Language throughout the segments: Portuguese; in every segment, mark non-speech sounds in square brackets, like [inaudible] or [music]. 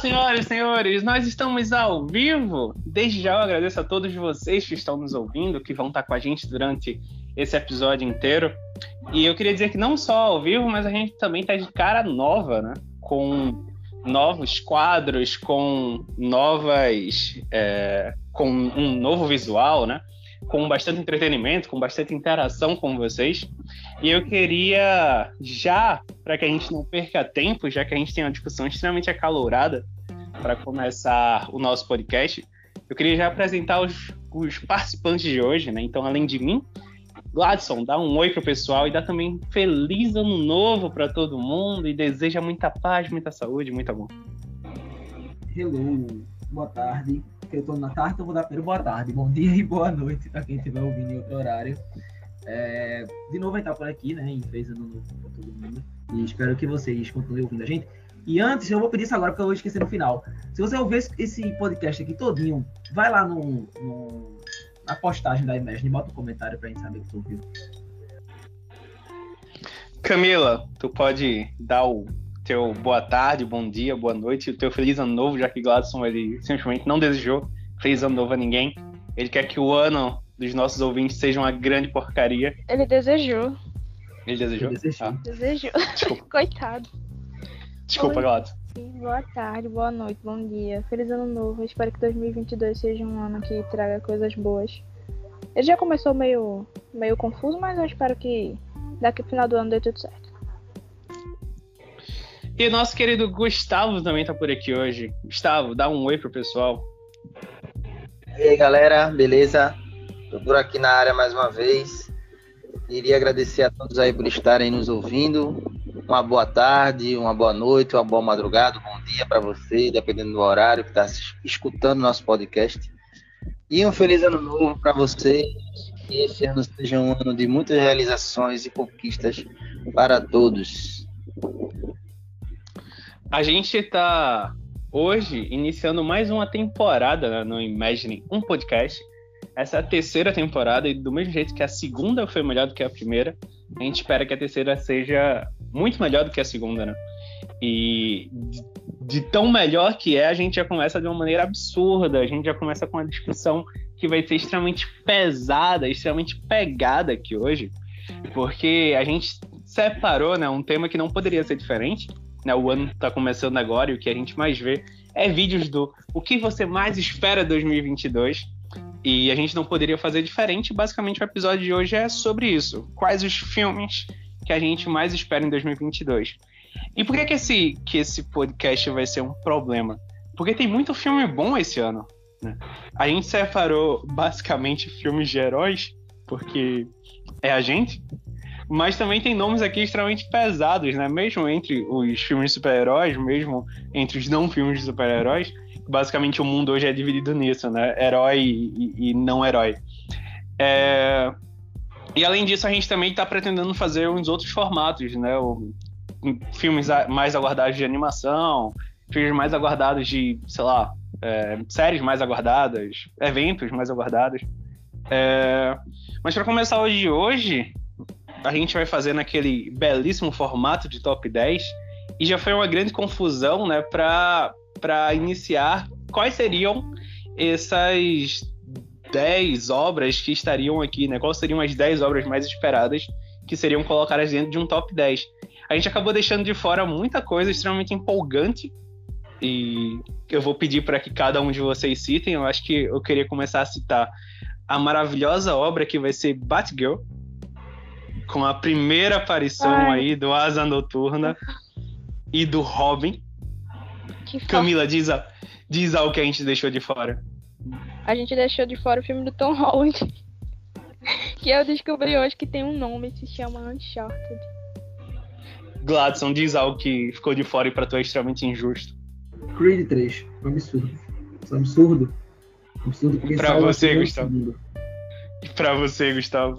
Senhoras e senhores, nós estamos ao vivo. Desde já eu agradeço a todos vocês que estão nos ouvindo, que vão estar com a gente durante esse episódio inteiro. E eu queria dizer que não só ao vivo, mas a gente também está de cara nova, né? Com novos quadros, com novas. É, com um novo visual, né? Com bastante entretenimento, com bastante interação com vocês. E eu queria, já, para que a gente não perca tempo, já que a gente tem uma discussão extremamente acalorada para começar o nosso podcast, eu queria já apresentar os, os participantes de hoje, né? Então, além de mim, Gladson, dá um oi pro pessoal e dá também feliz ano novo para todo mundo e deseja muita paz, muita saúde, muito amor. Hello, boa tarde. Eu tô na tarde, então vou dar primeiro boa tarde, bom dia e boa noite para quem estiver ouvindo em outro horário. É, de novo vai estar por aqui, né? Em fez ano novo para todo mundo. E espero que vocês continuem ouvindo a gente. E antes, eu vou pedir isso agora porque eu vou esquecer no final. Se você ouvir esse podcast aqui todinho, vai lá no, no na postagem da Imagine e bota um comentário pra gente saber que tu ouviu. Camila, tu pode dar o teu boa tarde, bom dia, boa noite, o teu feliz ano novo, já que Gladson ele simplesmente não desejou feliz ano novo a ninguém. Ele quer que o ano dos nossos ouvintes seja uma grande porcaria. Ele desejou. Ele desejou? Ele desejou. Ah, Desejou. desculpa, [laughs] Coitado. desculpa. Gladson. Boa tarde, boa noite, bom dia. Feliz ano novo. Espero que 2022 seja um ano que traga coisas boas. Ele já começou meio, meio confuso, mas eu espero que daqui pro final do ano dê tudo certo. E o nosso querido Gustavo também tá por aqui hoje. Gustavo, dá um oi pro pessoal. E aí galera, beleza? Tô por aqui na área mais uma vez. Queria agradecer a todos aí por estarem nos ouvindo. Uma boa tarde, uma boa noite, uma boa madrugada, um bom dia para você, dependendo do horário que está escutando nosso podcast. E um feliz ano novo para você. Que esse ano seja um ano de muitas realizações e conquistas para todos. A gente tá hoje iniciando mais uma temporada né, no Imagine, um podcast. Essa é a terceira temporada e do mesmo jeito que a segunda foi melhor do que a primeira, a gente espera que a terceira seja muito melhor do que a segunda, né? E de, de tão melhor que é, a gente já começa de uma maneira absurda, a gente já começa com uma discussão que vai ser extremamente pesada, extremamente pegada aqui hoje, porque a gente separou, né, um tema que não poderia ser diferente, né? O ano tá começando agora e o que a gente mais vê é vídeos do o que você mais espera 2022. E a gente não poderia fazer diferente. Basicamente, o episódio de hoje é sobre isso. Quais os filmes que a gente mais espera em 2022? E por que, que, esse, que esse podcast vai ser um problema? Porque tem muito filme bom esse ano. Né? A gente separou basicamente filmes de heróis, porque é a gente. Mas também tem nomes aqui extremamente pesados, né? Mesmo entre os filmes de super-heróis, mesmo entre os não filmes de super-heróis, basicamente o mundo hoje é dividido nisso, né? Herói e, e não herói. É... E além disso, a gente também está pretendendo fazer uns outros formatos, né? O... Filmes mais aguardados de animação, filmes mais aguardados de, sei lá, é... séries mais aguardadas, eventos mais aguardados. É... Mas para começar hoje de hoje, a gente vai fazer naquele belíssimo formato de top 10 e já foi uma grande confusão, né, para para iniciar quais seriam essas 10 obras que estariam aqui, né? Quais seriam as 10 obras mais esperadas que seriam colocadas dentro de um top 10. A gente acabou deixando de fora muita coisa extremamente empolgante e eu vou pedir para que cada um de vocês citem. Eu acho que eu queria começar a citar a maravilhosa obra que vai ser Batgirl, com a primeira aparição Ai. aí do Asa Noturna e do Robin. Que Camila, diz, a, diz algo que a gente deixou de fora. A gente deixou de fora o filme do Tom Holland. [laughs] que eu descobri hoje que tem um nome, se chama Uncharted. Gladson, diz algo que ficou de fora e pra tu é extremamente injusto. Creed 3. Um absurdo. Isso é um absurdo. Um absurdo porque Pra você, Gustavo. E pra você, Gustavo?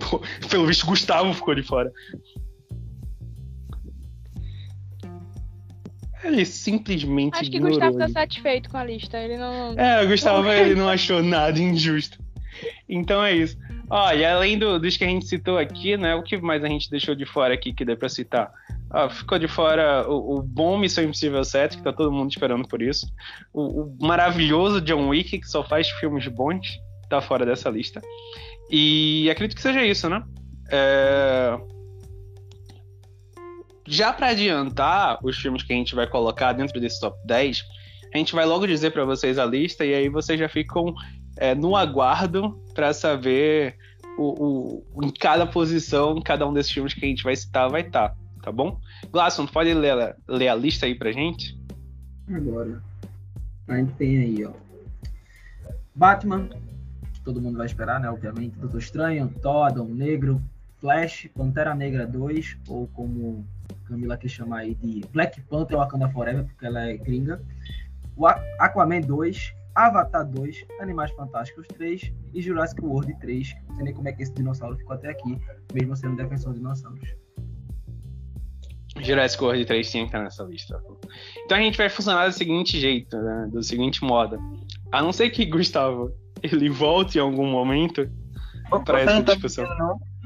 Pô, pelo visto, Gustavo ficou de fora. Ele simplesmente Acho que ignorou. Gustavo tá satisfeito com a lista. Ele não. É, o Gustavo Não. ele não achou nada injusto. Então é isso. Olha, além do, dos que a gente citou aqui, né? O que mais a gente deixou de fora aqui que deu pra citar? Ah, ficou de fora o, o, bom Missão Impossível 7, que tá todo mundo esperando por isso. O, o, maravilhoso John Wick, que só faz filmes bons, tá fora dessa lista. E acredito que seja isso, né? É... Já para adiantar os filmes que a gente vai colocar dentro desse top 10, a gente vai logo dizer para vocês a lista e aí vocês já ficam é, no aguardo para saber o, o, em cada posição, cada um desses filmes que a gente vai citar vai estar, tá, tá bom? Glasson, pode ler, ler a lista aí pra gente? Agora. A gente tem aí, ó. Batman, que todo mundo vai esperar, né? Obviamente. Doutor Estranho, Thor, Negro, Flash, Pantera Negra 2, ou como Camila quer chamar aí de Black Panther Wakanda Forever, porque ela é gringa. O Aquaman 2, Avatar 2, Animais Fantásticos 3 e Jurassic World 3. Não sei nem como é que esse dinossauro ficou até aqui, mesmo sendo defensor de dinossauros. Jurassic World 3 tinha que estar nessa lista. Então a gente vai funcionar do seguinte jeito, né? do seguinte modo. A não ser que Gustavo ele volte em algum momento para essa discussão.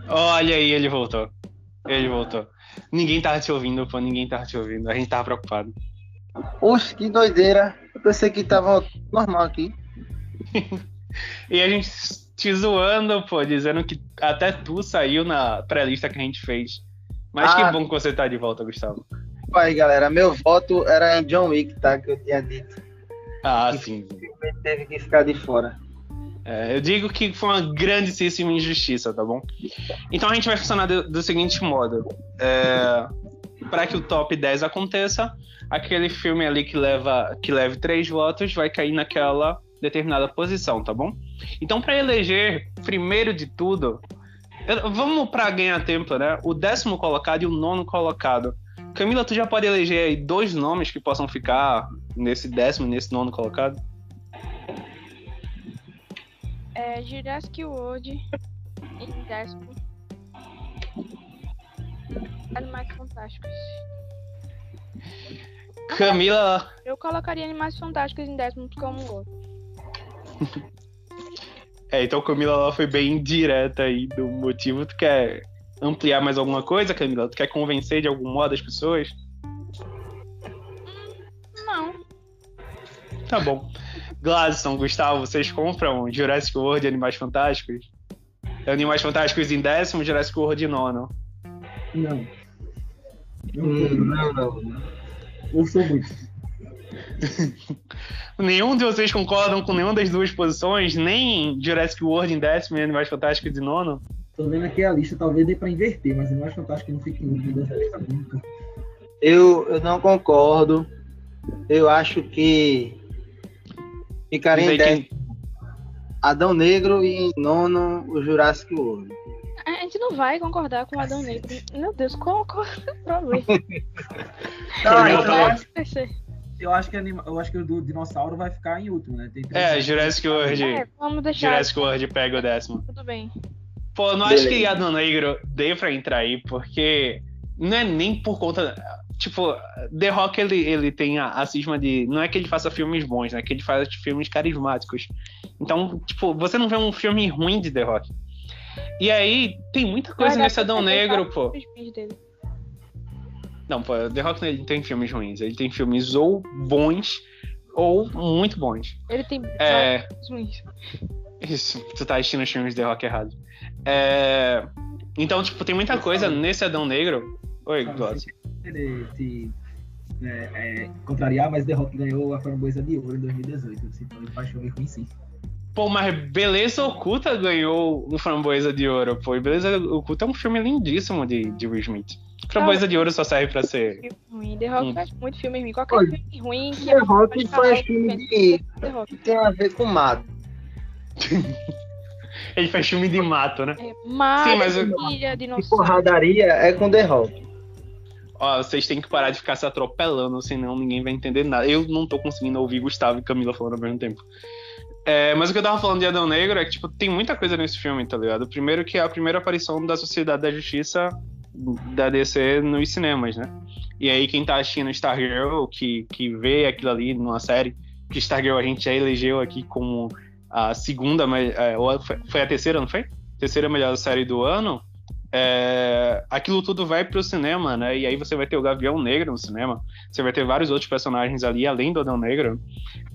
Olha aí, ele voltou. Ele voltou. Ninguém tava te ouvindo, pô, ninguém tava te ouvindo. A gente tava preocupado. Oxe, que doideira. Eu pensei que tava normal aqui. [laughs] e a gente te zoando, pô, dizendo que até tu saiu na pré-lista que a gente fez. Mas ah, que bom que você tá de volta, Gustavo. Aí, galera, meu voto era em John Wick, tá? Que eu tinha dito. Ah, que sim. Teve que ficar de fora. É, eu digo que foi uma grandíssima injustiça, tá bom? Então a gente vai funcionar do, do seguinte modo. É, para que o top 10 aconteça, aquele filme ali que leva que leve três votos vai cair naquela determinada posição, tá bom? Então, para eleger, primeiro de tudo, vamos para ganhar tempo, né? O décimo colocado e o nono colocado. Camila, tu já pode eleger aí dois nomes que possam ficar nesse décimo e nesse nono colocado? É Jurassic World em décimo. Animais Fantásticos. Camila. Eu colocaria Animais Fantásticos em décimo porque eu não gosto. [laughs] é, então Camila ela foi bem direta aí do motivo. Tu quer ampliar mais alguma coisa, Camila? Tu quer convencer de algum modo as pessoas? Não. Tá bom. Gladson, Gustavo, vocês compram Jurassic World e Animais Fantásticos? Animais Fantásticos em décimo, Jurassic World em nono. Não. Não, não, não. Eu sou muito. [laughs] Nenhum de vocês concordam com nenhuma das duas posições, nem Jurassic World em décimo e Animais Fantásticos de nono? Tô vendo aqui a lista, talvez dê pra inverter, mas Animais Fantásticos não fique muito dessa lista nunca. Eu, eu não concordo. Eu acho que ficaria em décimo quem... Adão Negro e em nono o Jurassic World. A gente não vai concordar com o Adão Negro. Meu Deus, qual, qual é o problema? [laughs] Não, eu, acho, eu acho que eu acho que o do dinossauro vai ficar em último, né? é, Jurassic World. É, vamos deixar. Jurassic World pega o décimo. Tudo bem. Pô, não Beleza. acho que Adão Negro dê pra entrar aí, porque não é nem por conta. Tipo, The Rock ele, ele tem a, a cisma de. Não é que ele faça filmes bons, né? Que ele faz filmes carismáticos. Então, tipo, você não vê um filme ruim de The Rock. E aí, tem muita coisa nesse Adão Negro, pô. Não, pô, The Rock ele tem filmes ruins. Ele tem filmes ou bons ou muito bons. Ele tem é... ruins. Isso, tu tá assistindo os filmes de The Rock errado. É... Então, tipo, tem muita coisa nesse Adão Negro. Oi, Glória. Ele te é, é, contrariar, mas The Rock ganhou a framboesa de ouro em 2018. Então ele faz filme ruim sim. Pô, mas Beleza Oculta ganhou um Framboesa de Ouro, pô. E Beleza Oculta é um filme lindíssimo de, de Will Smith. Framboesa de Ouro só serve pra ser. Ruim. The Rock hum. faz muito filme ruim. Qualquer Olha, filme ruim que. The Rock faz filme de. que tem a ver com mato. [laughs] Ele faz filme de mato, né? É, mato, Sim, mas ilha, de porradaria é com The Rock. Ó, vocês têm que parar de ficar se atropelando, senão ninguém vai entender nada. Eu não tô conseguindo ouvir Gustavo e Camila falando ao mesmo tempo. É, mas o que eu tava falando de Adão Negro é que, tipo, tem muita coisa nesse filme, tá ligado? Primeiro que é a primeira aparição da Sociedade da Justiça da DC nos cinemas, né? E aí quem tá assistindo Stargirl, que, que vê aquilo ali numa série, que Stargirl a gente já elegeu aqui como a segunda, é, foi a terceira, não foi? terceira melhor série do ano, é, aquilo tudo vai pro cinema, né? E aí você vai ter o Gavião Negro no cinema, você vai ter vários outros personagens ali, além do Adão Negro.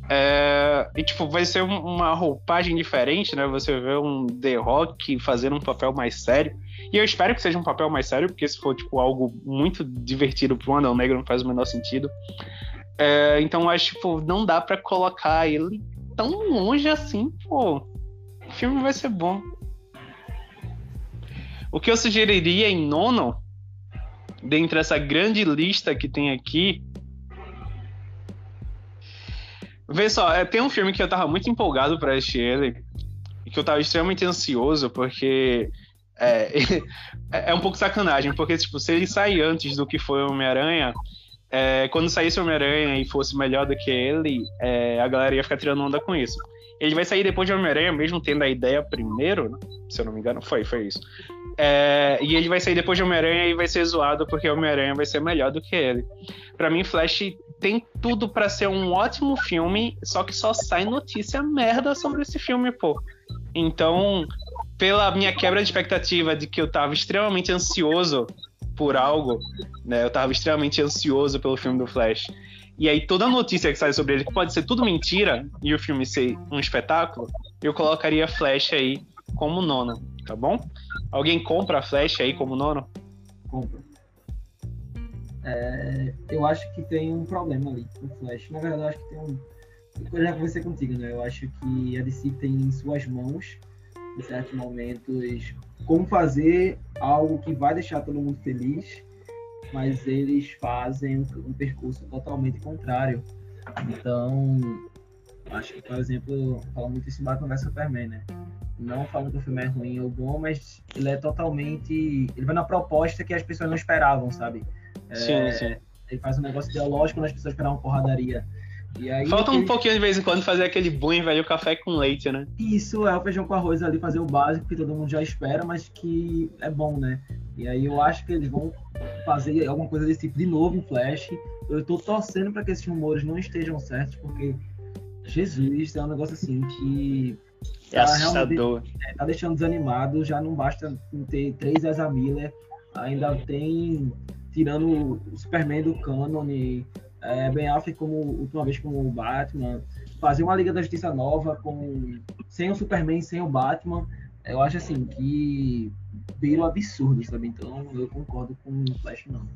É, e, tipo, vai ser uma roupagem diferente, né? Você vê um The Rock fazendo um papel mais sério. E eu espero que seja um papel mais sério, porque se for, tipo, algo muito divertido pro Adão Negro, não faz o menor sentido. É, então, acho, tipo, não dá para colocar ele tão longe assim, pô. O filme vai ser bom. O que eu sugeriria em nono, dentre essa grande lista que tem aqui. Vê só, é, tem um filme que eu tava muito empolgado para assistir ele, e que eu tava extremamente ansioso, porque [laughs] é, é, um pouco sacanagem, porque tipo, se ele sair antes do que foi Homem-Aranha, é, quando saísse Homem-Aranha e fosse melhor do que ele, é, a galera ia ficar tirando onda com isso. Ele vai sair depois de Homem-Aranha, mesmo tendo a ideia primeiro, né? se eu não me engano, foi, foi isso. É, e ele vai sair depois de Homem-Aranha e vai ser zoado porque Homem-Aranha vai ser melhor do que ele. Para mim, Flash tem tudo para ser um ótimo filme, só que só sai notícia merda sobre esse filme, pô. Então, pela minha quebra de expectativa de que eu tava extremamente ansioso por algo, né? Eu tava extremamente ansioso pelo filme do Flash. E aí toda notícia que sai sobre ele, que pode ser tudo mentira, e o filme ser um espetáculo, eu colocaria Flash aí como nono, tá bom? Alguém compra a Flash aí como nono? Compra. É, eu acho que tem um problema ali com Flash. Na verdade, eu acho que tem um. Eu já conversei contigo, né? Eu acho que a DC tem em suas mãos, em certos momentos, como fazer algo que vai deixar todo mundo feliz mas eles fazem um, percurso totalmente contrário. Então, acho que, por exemplo, fala muito isso em Batman vs Superman, né? Não falando que o filme é ruim ou bom, mas ele é totalmente. Ele vai na proposta que as pessoas não esperavam, sabe? É, sim, sim. Ele faz um negócio ideológico quando as pessoas esperavam porradaria. Aí, Falta um pouquinho de vez em quando fazer aquele boom velho café com leite, né? Isso, é o feijão com arroz ali, fazer o básico que todo mundo já espera, mas que é bom, né? E aí eu acho que eles vão fazer alguma coisa desse tipo de novo em Flash. Eu tô torcendo para que esses rumores não estejam certos, porque Jesus, é um negócio assim que. É tá assustador. É, tá deixando desanimado, já não basta ter três Ezra Miller, ainda tem tirando o Superman do canon, é, Ben Affleck como última vez como o Batman, fazer uma Liga da Justiça nova com sem o Superman, sem o Batman, eu acho assim que beira absurdo, sabe? Então eu concordo com o Flash não.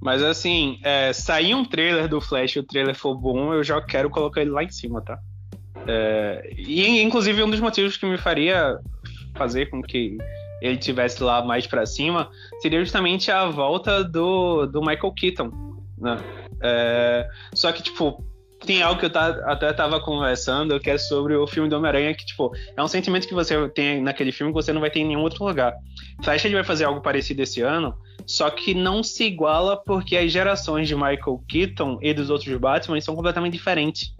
Mas assim, é, sair um trailer do Flash e o trailer for bom, eu já quero colocar ele lá em cima, tá? É, e inclusive um dos motivos que me faria fazer com que ele tivesse lá mais para cima seria justamente a volta do, do Michael Keaton, né? É, só que, tipo, tem algo que eu tá, até tava conversando, que é sobre o filme do Homem-Aranha, que, tipo, é um sentimento que você tem naquele filme que você não vai ter em nenhum outro lugar. Flash ele vai fazer algo parecido esse ano, só que não se iguala porque as gerações de Michael Keaton e dos outros Batman são completamente diferentes.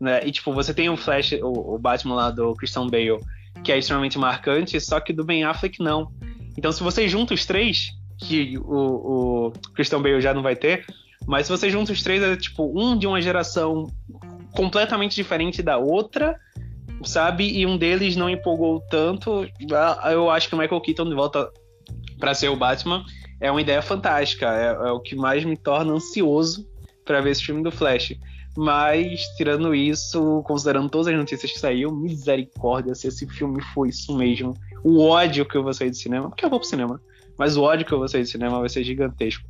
Né? E, tipo, você tem o Flash, o, o Batman lá do Christian Bale, que é extremamente marcante, só que do Ben Affleck não. Então, se você junta os três, que o, o Christian Bale já não vai ter, mas se você junta os três, é tipo um de uma geração completamente diferente da outra, sabe? E um deles não empolgou tanto. Ah, eu acho que o Michael Keaton de volta para ser o Batman é uma ideia fantástica. É, é o que mais me torna ansioso para ver esse filme do Flash. Mas, tirando isso, considerando todas as notícias que saiu, misericórdia, se esse filme foi isso mesmo. O ódio que eu vou sair do cinema, porque eu vou pro cinema, mas o ódio que eu vou sair do cinema vai ser gigantesco.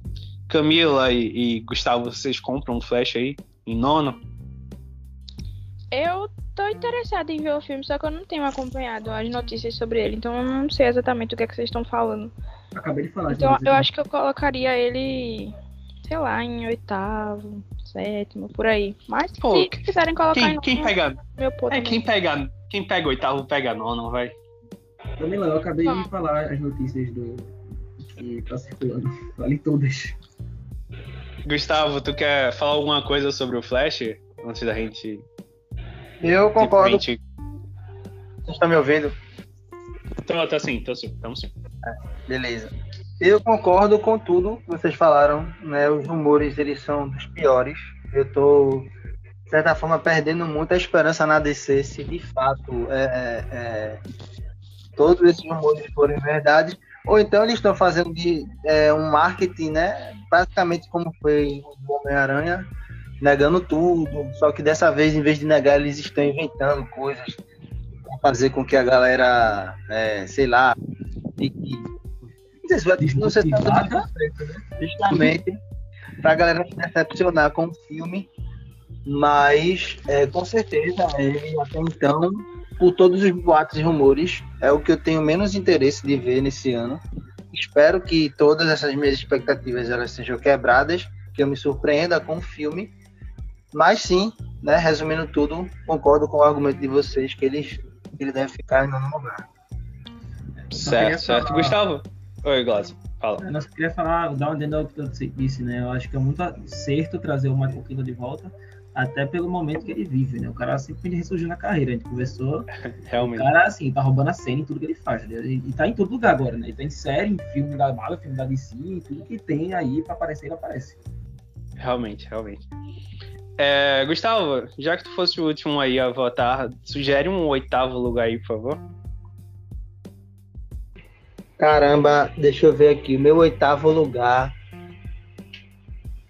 Camila e, e Gustavo, vocês compram um Flash aí em nono? Eu tô interessada em ver o filme, só que eu não tenho acompanhado as notícias sobre ele, então eu não sei exatamente o que é que vocês estão falando. Acabei de falar. Então eu acho que eu colocaria ele, sei lá, em oitavo, sétimo, por aí. Mas Pô, se quiserem colocar quem, em quem pega, meu é, quem pega, quem pega oitavo pega nono, vai. Camila, eu acabei de falar as notícias do que tá circulando. Falei todas. Gustavo, tu quer falar alguma coisa sobre o Flash antes da gente. Eu concordo. Tipo, gente... Você está me ouvindo? Tô, tô sim, tô sim, estamos sim. É, beleza. Eu concordo com tudo que vocês falaram, né? Os rumores, eles são dos piores. Eu tô, de certa forma, perdendo muita esperança na DC se de fato é, é, é todos esses rumores forem verdade, ou então eles estão fazendo de, é, um marketing, né? Basicamente como foi o Homem-Aranha, negando tudo. Só que dessa vez, em vez de negar, eles estão inventando coisas para fazer com que a galera, é, sei lá, fique. Não sei se vai não sei se tá né? justamente para a galera se decepcionar com o filme. Mas, é, com certeza, ele até então por todos os boatos e rumores, é o que eu tenho menos interesse de ver nesse ano. Espero que todas essas minhas expectativas elas sejam quebradas, que eu me surpreenda com o filme. Mas sim, né, resumindo tudo, concordo com o argumento de vocês que ele, ele deve ficar em nono lugar. Certo, certo. Falar... Gustavo? Oi, Glaucio. Fala. Eu não queria falar, dar um adendo ao que você disse, né? Eu acho que é muito certo trazer o Michael Keaton de volta, até pelo momento que ele vive, né? O cara simplesmente ressurgiu na carreira. A gente conversou. [laughs] Realmente. O cara, assim, tá roubando a cena em tudo que ele faz. Né? E tá em todo lugar agora, né? Ele tá em série, em filme da Marvel, filme da DC, tudo que tem aí pra aparecer, ele aparece. Realmente, realmente. É, Gustavo, já que tu fosse o último aí a votar, sugere um oitavo lugar aí, por favor. Caramba, deixa eu ver aqui. O meu oitavo lugar.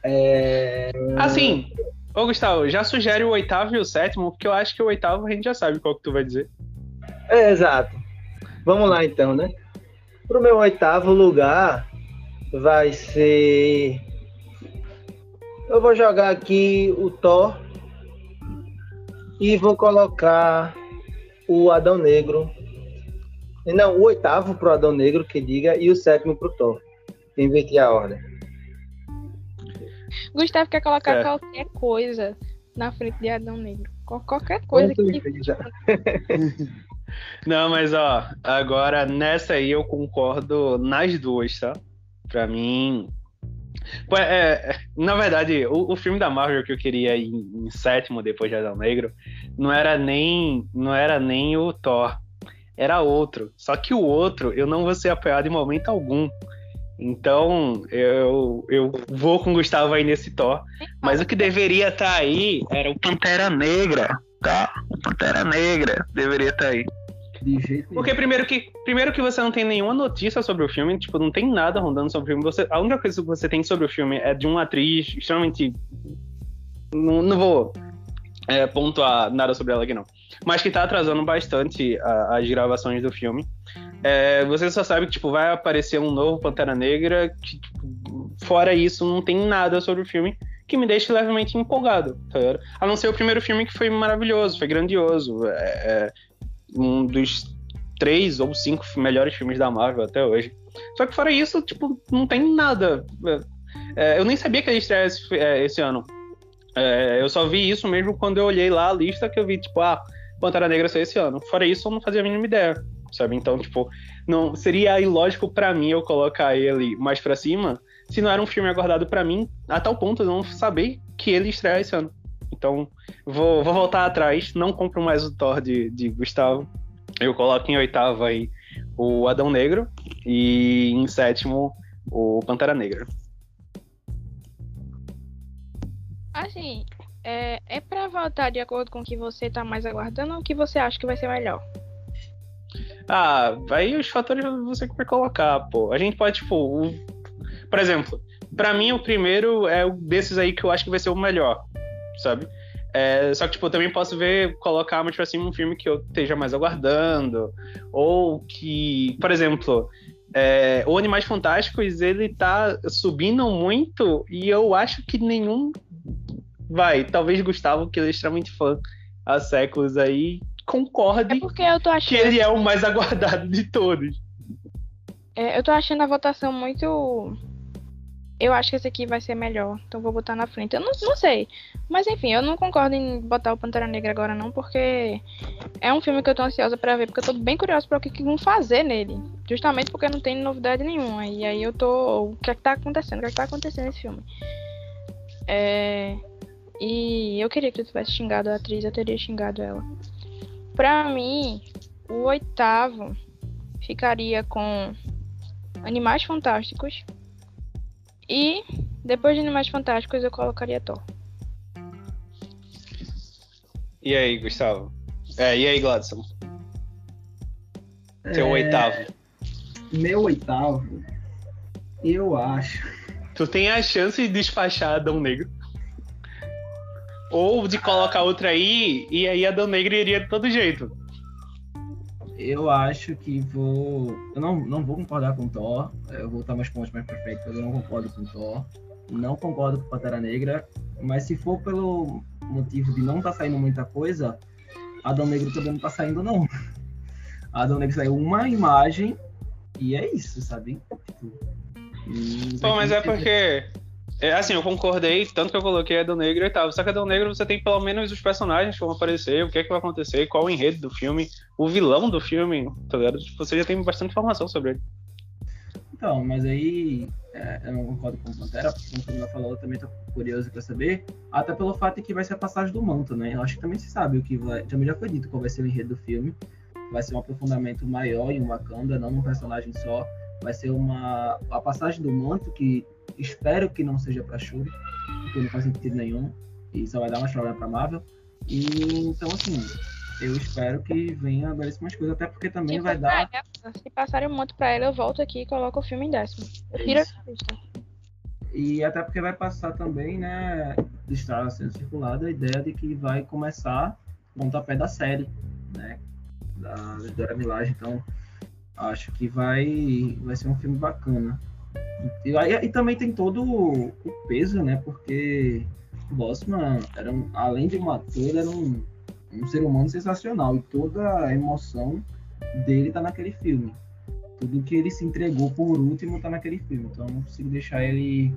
É... Assim, Ô, Gustavo, já sugere o oitavo e o sétimo, porque eu acho que o oitavo a gente já sabe qual que tu vai dizer. É, exato. Vamos lá então, né? Pro meu oitavo lugar vai ser. Eu vou jogar aqui o Thor e vou colocar o Adão Negro. Não, o oitavo pro Adão Negro, que diga, e o sétimo pro Thor. Inverti a ordem. Gustavo quer colocar é. qualquer coisa na frente de Adão Negro. Qualquer coisa que. [laughs] Não, mas ó, agora nessa aí eu concordo nas duas, tá? Pra mim. É, é, na verdade, o, o, filme da Marvel que eu queria ir em, em sétimo depois de Adão Negro não era nem não era nem o Thor, era outro. Só que o outro eu não vou ser apoiado em momento algum. Então, eu, eu vou com o Gustavo aí nesse Thor. Mas o que deveria estar tá aí era o Pantera Negra, tá? O Pantera Negra deveria estar tá aí. Porque primeiro que, primeiro que você não tem nenhuma notícia sobre o filme, tipo, não tem nada rondando sobre o filme. Você, a única coisa que você tem sobre o filme é de uma atriz extremamente. Não, não vou é, pontuar nada sobre ela aqui, não. Mas que tá atrasando bastante a, as gravações do filme. É, você só sabe que tipo, vai aparecer um novo Pantera Negra. Que, tipo, fora isso, não tem nada sobre o filme que me deixe levemente empolgado. Tá a não ser o primeiro filme que foi maravilhoso, foi grandioso. É, é um dos três ou cinco melhores filmes da Marvel até hoje. Só que fora isso, tipo, não tem nada. É, eu nem sabia que ele estreia esse, é, esse ano. É, eu só vi isso mesmo quando eu olhei lá a lista que eu vi, tipo, ah, Pantera Negra saiu esse ano. Fora isso, eu não fazia a mínima ideia sabe? Então, tipo, não seria ilógico para mim eu colocar ele mais para cima se não era um filme aguardado para mim a tal ponto de não saber que ele estreia esse ano. Então, vou, vou voltar atrás, não compro mais o Thor de, de Gustavo. Eu coloco em oitavo aí o Adão Negro e em sétimo o Pantera Negra. Assim, é, é para votar de acordo com o que você tá mais aguardando ou o que você acha que vai ser melhor? Ah, aí os fatores você que vai colocar, pô. A gente pode, tipo, o... por exemplo, para mim o primeiro é o desses aí que eu acho que vai ser o melhor, sabe? É, só que, tipo, eu também posso ver, colocar, tipo assim, um filme que eu esteja mais aguardando, ou que, por exemplo, é, o Animais Fantásticos, ele tá subindo muito, e eu acho que nenhum vai, talvez Gustavo, que ele é extremamente fã há séculos aí, concorde é achando... que ele é o mais aguardado de todos. É, eu tô achando a votação muito. Eu acho que esse aqui vai ser melhor, então vou botar na frente. Eu não, não sei. Mas enfim, eu não concordo em botar o Pantera Negra agora, não, porque é um filme que eu tô ansiosa para ver, porque eu tô bem curiosa para o que, que vão fazer nele. Justamente porque não tem novidade nenhuma. E aí eu tô. O que é que tá acontecendo? O que é que tá acontecendo nesse filme? É. E eu queria que eu tivesse xingado a atriz, eu teria xingado ela. Pra mim, o oitavo ficaria com Animais Fantásticos. E depois de Animais Fantásticos eu colocaria Thor. E aí, Gustavo? É, e aí, Gladson? Seu É, oitavo. Meu oitavo, eu acho. Tu tem a chance de despachar Adão Negro. Ou de colocar outra aí, e aí Adão Negro iria de todo jeito. Eu acho que vou. Eu não, não vou concordar com Thor. Eu vou botar meus pontos mais pra frente, porque eu não concordo com Thor. Não concordo com Pantera Negra. Mas se for pelo motivo de não tá saindo muita coisa, Adão Negro também não tá saindo, não. [laughs] Adão Negro saiu uma imagem e é isso, sabe? Tipo, Pô, mas é porque. É, assim, eu concordei, tanto que eu coloquei Adão Negro e tal. Só que Adão Negro você tem pelo menos os personagens que vão aparecer, o que é que vai acontecer, qual o enredo do filme, o vilão do filme, tá ligado? Tipo, Você já tem bastante informação sobre ele. Então, mas aí é, eu não concordo com o Pantera, como o Camila falou, eu também tô curioso pra saber, até pelo fato de que vai ser a passagem do manto, né? Eu acho que também se sabe o que vai. Também já foi dito qual vai ser o enredo do filme. Vai ser um aprofundamento maior em Wakanda, não num personagem só. Vai ser uma. A passagem do manto, que espero que não seja pra Shuri, porque não faz sentido nenhum. E só vai dar mais problema pra Marvel. E então assim, eu espero que venha belíssimas coisas, até porque também Se vai for dar. ela, Se passarem um monte pra ela, eu volto aqui e coloco o filme em décimo. Eu tiro Isso. essa lista. E até porque vai passar também, né? Está sendo circulada a ideia de que vai começar o pontapé da série, né? Da Dora Milaje. Então, acho que vai, vai ser um filme bacana. E, aí- e também tem todo o, o peso, né? Porque o Bossman, era um, além de um ator, era um, um ser humano sensacional. E toda a emoção dele tá naquele filme tudo que ele se entregou por último tá naquele filme. Então eu não consigo deixar ele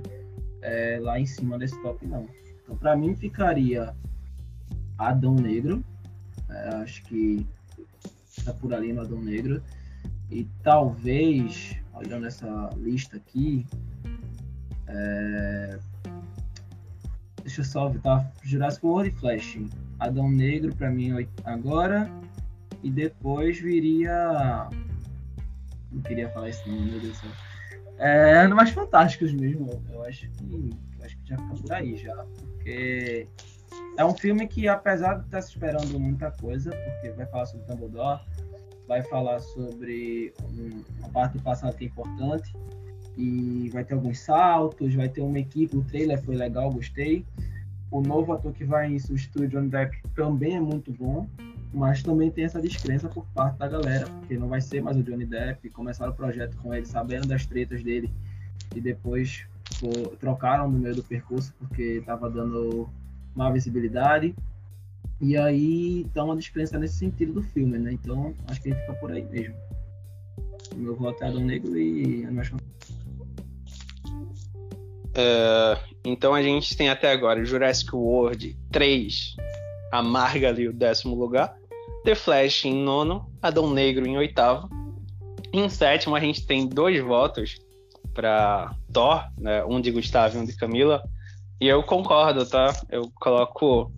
é, lá em cima desse top, não. Então pra mim ficaria Adão Negro. É, acho que tá por ali no Adão Negro. E talvez, olhando essa lista aqui, é, deixa eu só ver, tá? Jurassic World e Flash. Adão Negro pra mim agora. E depois viria não queria falar isso não, meu Deus do céu. É, mais fantásticos mesmo. Eu acho que eu acho que já fica por aí já, porque é um filme que apesar de estar se esperando muita coisa, porque vai falar sobre Dumbledore, vai falar sobre um- uma parte do passado que é importante e vai ter alguns saltos, vai ter uma equipe, o trailer foi legal, gostei. O novo ator que vai substituir Johnny Depp também é muito bom mas também tem essa descrença por parte da galera, porque não vai ser mais o Johnny Depp. Começaram o projeto com ele sabendo das tretas dele e depois pô, trocaram no meio do percurso porque estava dando má visibilidade. E aí dá uma descrença nesse sentido do filme, né? Então acho que a gente fica por aí mesmo. O meu voto é Adão Negro e Fantásticos. É, então a gente tem até agora Jurassic World 3, amarga ali o décimo lugar. The Flash em nono, Adão Negro em oitavo. Em sétimo a gente tem dois votos para Thor, né? um de Gustavo e um de Camila. E eu concordo, tá? Eu coloco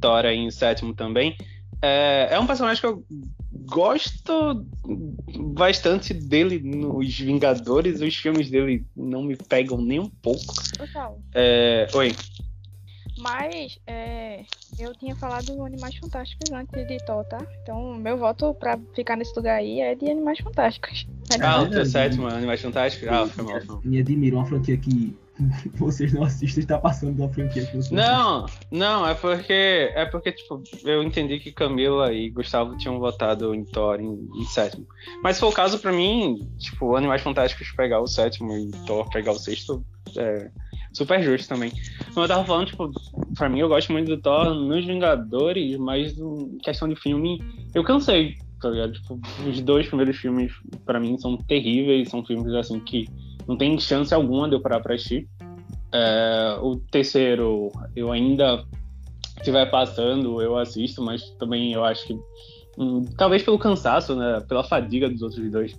Thor aí em sétimo também. É, é um personagem que eu gosto bastante dele nos Vingadores. Os filmes dele não me pegam nem um pouco. Total. É, Oi. Mas é, eu tinha falado do Animais Fantásticos antes de Thor, tá? Então, meu voto pra ficar nesse lugar aí é de Animais Fantásticos. É de Ah, o Thor. teu sétimo, Animais Fantásticos? Ah, foi mal, foi mal. Me admiro uma franquia que [laughs] vocês não assistem está passando uma franquia que vocês Não, não, é porque. É porque, tipo, eu entendi que Camila e Gustavo tinham votado em Thor em, em sétimo. Mas se for o caso, pra mim, tipo, Animais Fantásticos pegar o sétimo e Thor pegar o sexto, é super justo também. Como eu tava falando, tipo, pra mim eu gosto muito do Thor nos Vingadores, mas em questão de filme, eu cansei, tá ligado? Tipo, os dois primeiros filmes, pra mim, são terríveis, são filmes, assim, que não tem chance alguma de eu parar pra assistir. É, o terceiro, eu ainda estiver passando, eu assisto, mas também eu acho que, hum, talvez pelo cansaço, né, pela fadiga dos outros dois.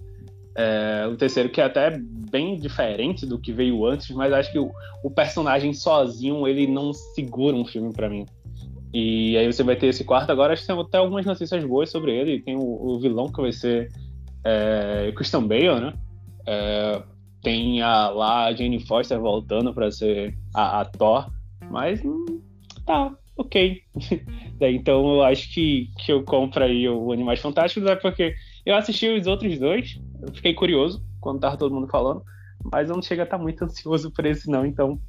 É, o terceiro, que é até bem diferente do que veio antes, mas acho que o, o personagem sozinho, ele não segura um filme pra mim. E aí você vai ter esse quarto agora, acho que tem até algumas notícias boas sobre ele. Tem o, o vilão que vai ser é, Christian Bale, né? É, tem a, lá a Jane Foster voltando pra ser a, a Thor, mas hum, tá, ok. [laughs] Então eu acho que, que eu compro aí o Animais Fantásticos, é porque Eu assisti os outros dois, eu fiquei curioso quando tava todo mundo falando, mas eu não chego a estar tá muito [laughs] ansioso por esse não, então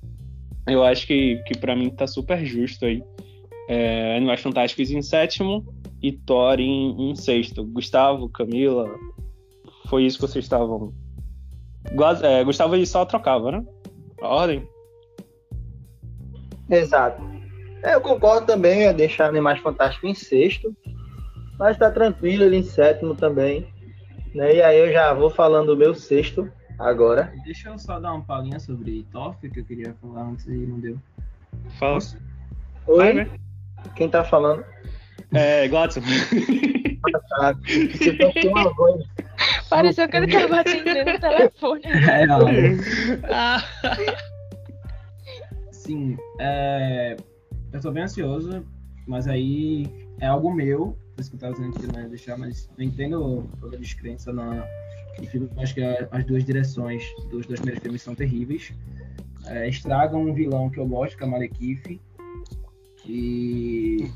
eu acho que, que para mim tá super justo aí. É, Animais Fantásticos em sétimo e Thor em, em sexto. Gustavo, Camila, foi isso que vocês estavam. É, Gustavo e só trocava, né? A ordem? Exato. É, eu concordo também, é deixar Animais Fantásticos em sexto, mas tá tranquilo ele em sétimo também. Né? E aí eu já vou falando o meu sexto agora. Deixa eu só dar uma palhinha sobre Thor, que eu queria falar antes e não deu. Fala. Oi? Vai, né? Quem tá falando? É, Gladson. [laughs] Ah, você tá com uma voz. Pareceu que ele tava atendendo o telefone. [laughs] É, não. Ah. Sim, é, eu tô bem ansioso, mas aí é algo meu, por isso que eu tava dizendo que não ia deixar, mas eu entendo toda a descrença na, no filme. Acho que as duas direções dos dois primeiros filmes são terríveis. É, estragam um vilão que eu gosto, que é a Malekith, e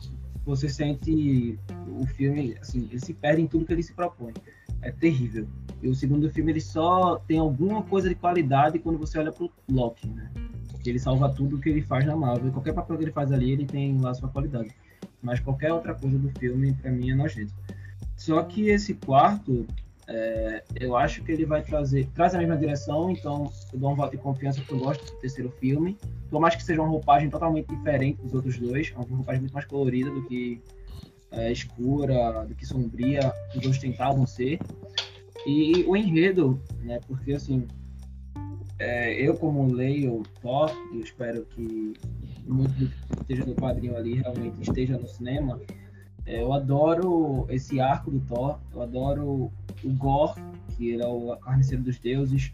você sente o filme, assim, ele se perde em tudo que ele se propõe. É terrível. E o segundo filme ele só tem alguma coisa de qualidade quando você olha pro Loki, né? Porque ele salva tudo que ele faz na Marvel. Qualquer papel que ele faz ali, ele tem lá sua qualidade. Mas qualquer outra coisa do filme, para mim, é nojento. Só que esse quarto, é, eu acho que ele vai trazer traz a mesma direção, então eu dou um voto de confiança porque eu gosto do terceiro filme. Por mais que seja uma roupagem totalmente diferente dos outros dois, é uma roupagem muito mais colorida do que é, escura, do que sombria, que os dois tentavam ser. E o enredo, né? Porque assim, é, eu como leio Thor, eu espero que muito do que esteja no quadrinho ali realmente esteja no cinema. É, eu adoro esse arco do Thor, eu adoro o Gore, que era o carniceiro dos deuses.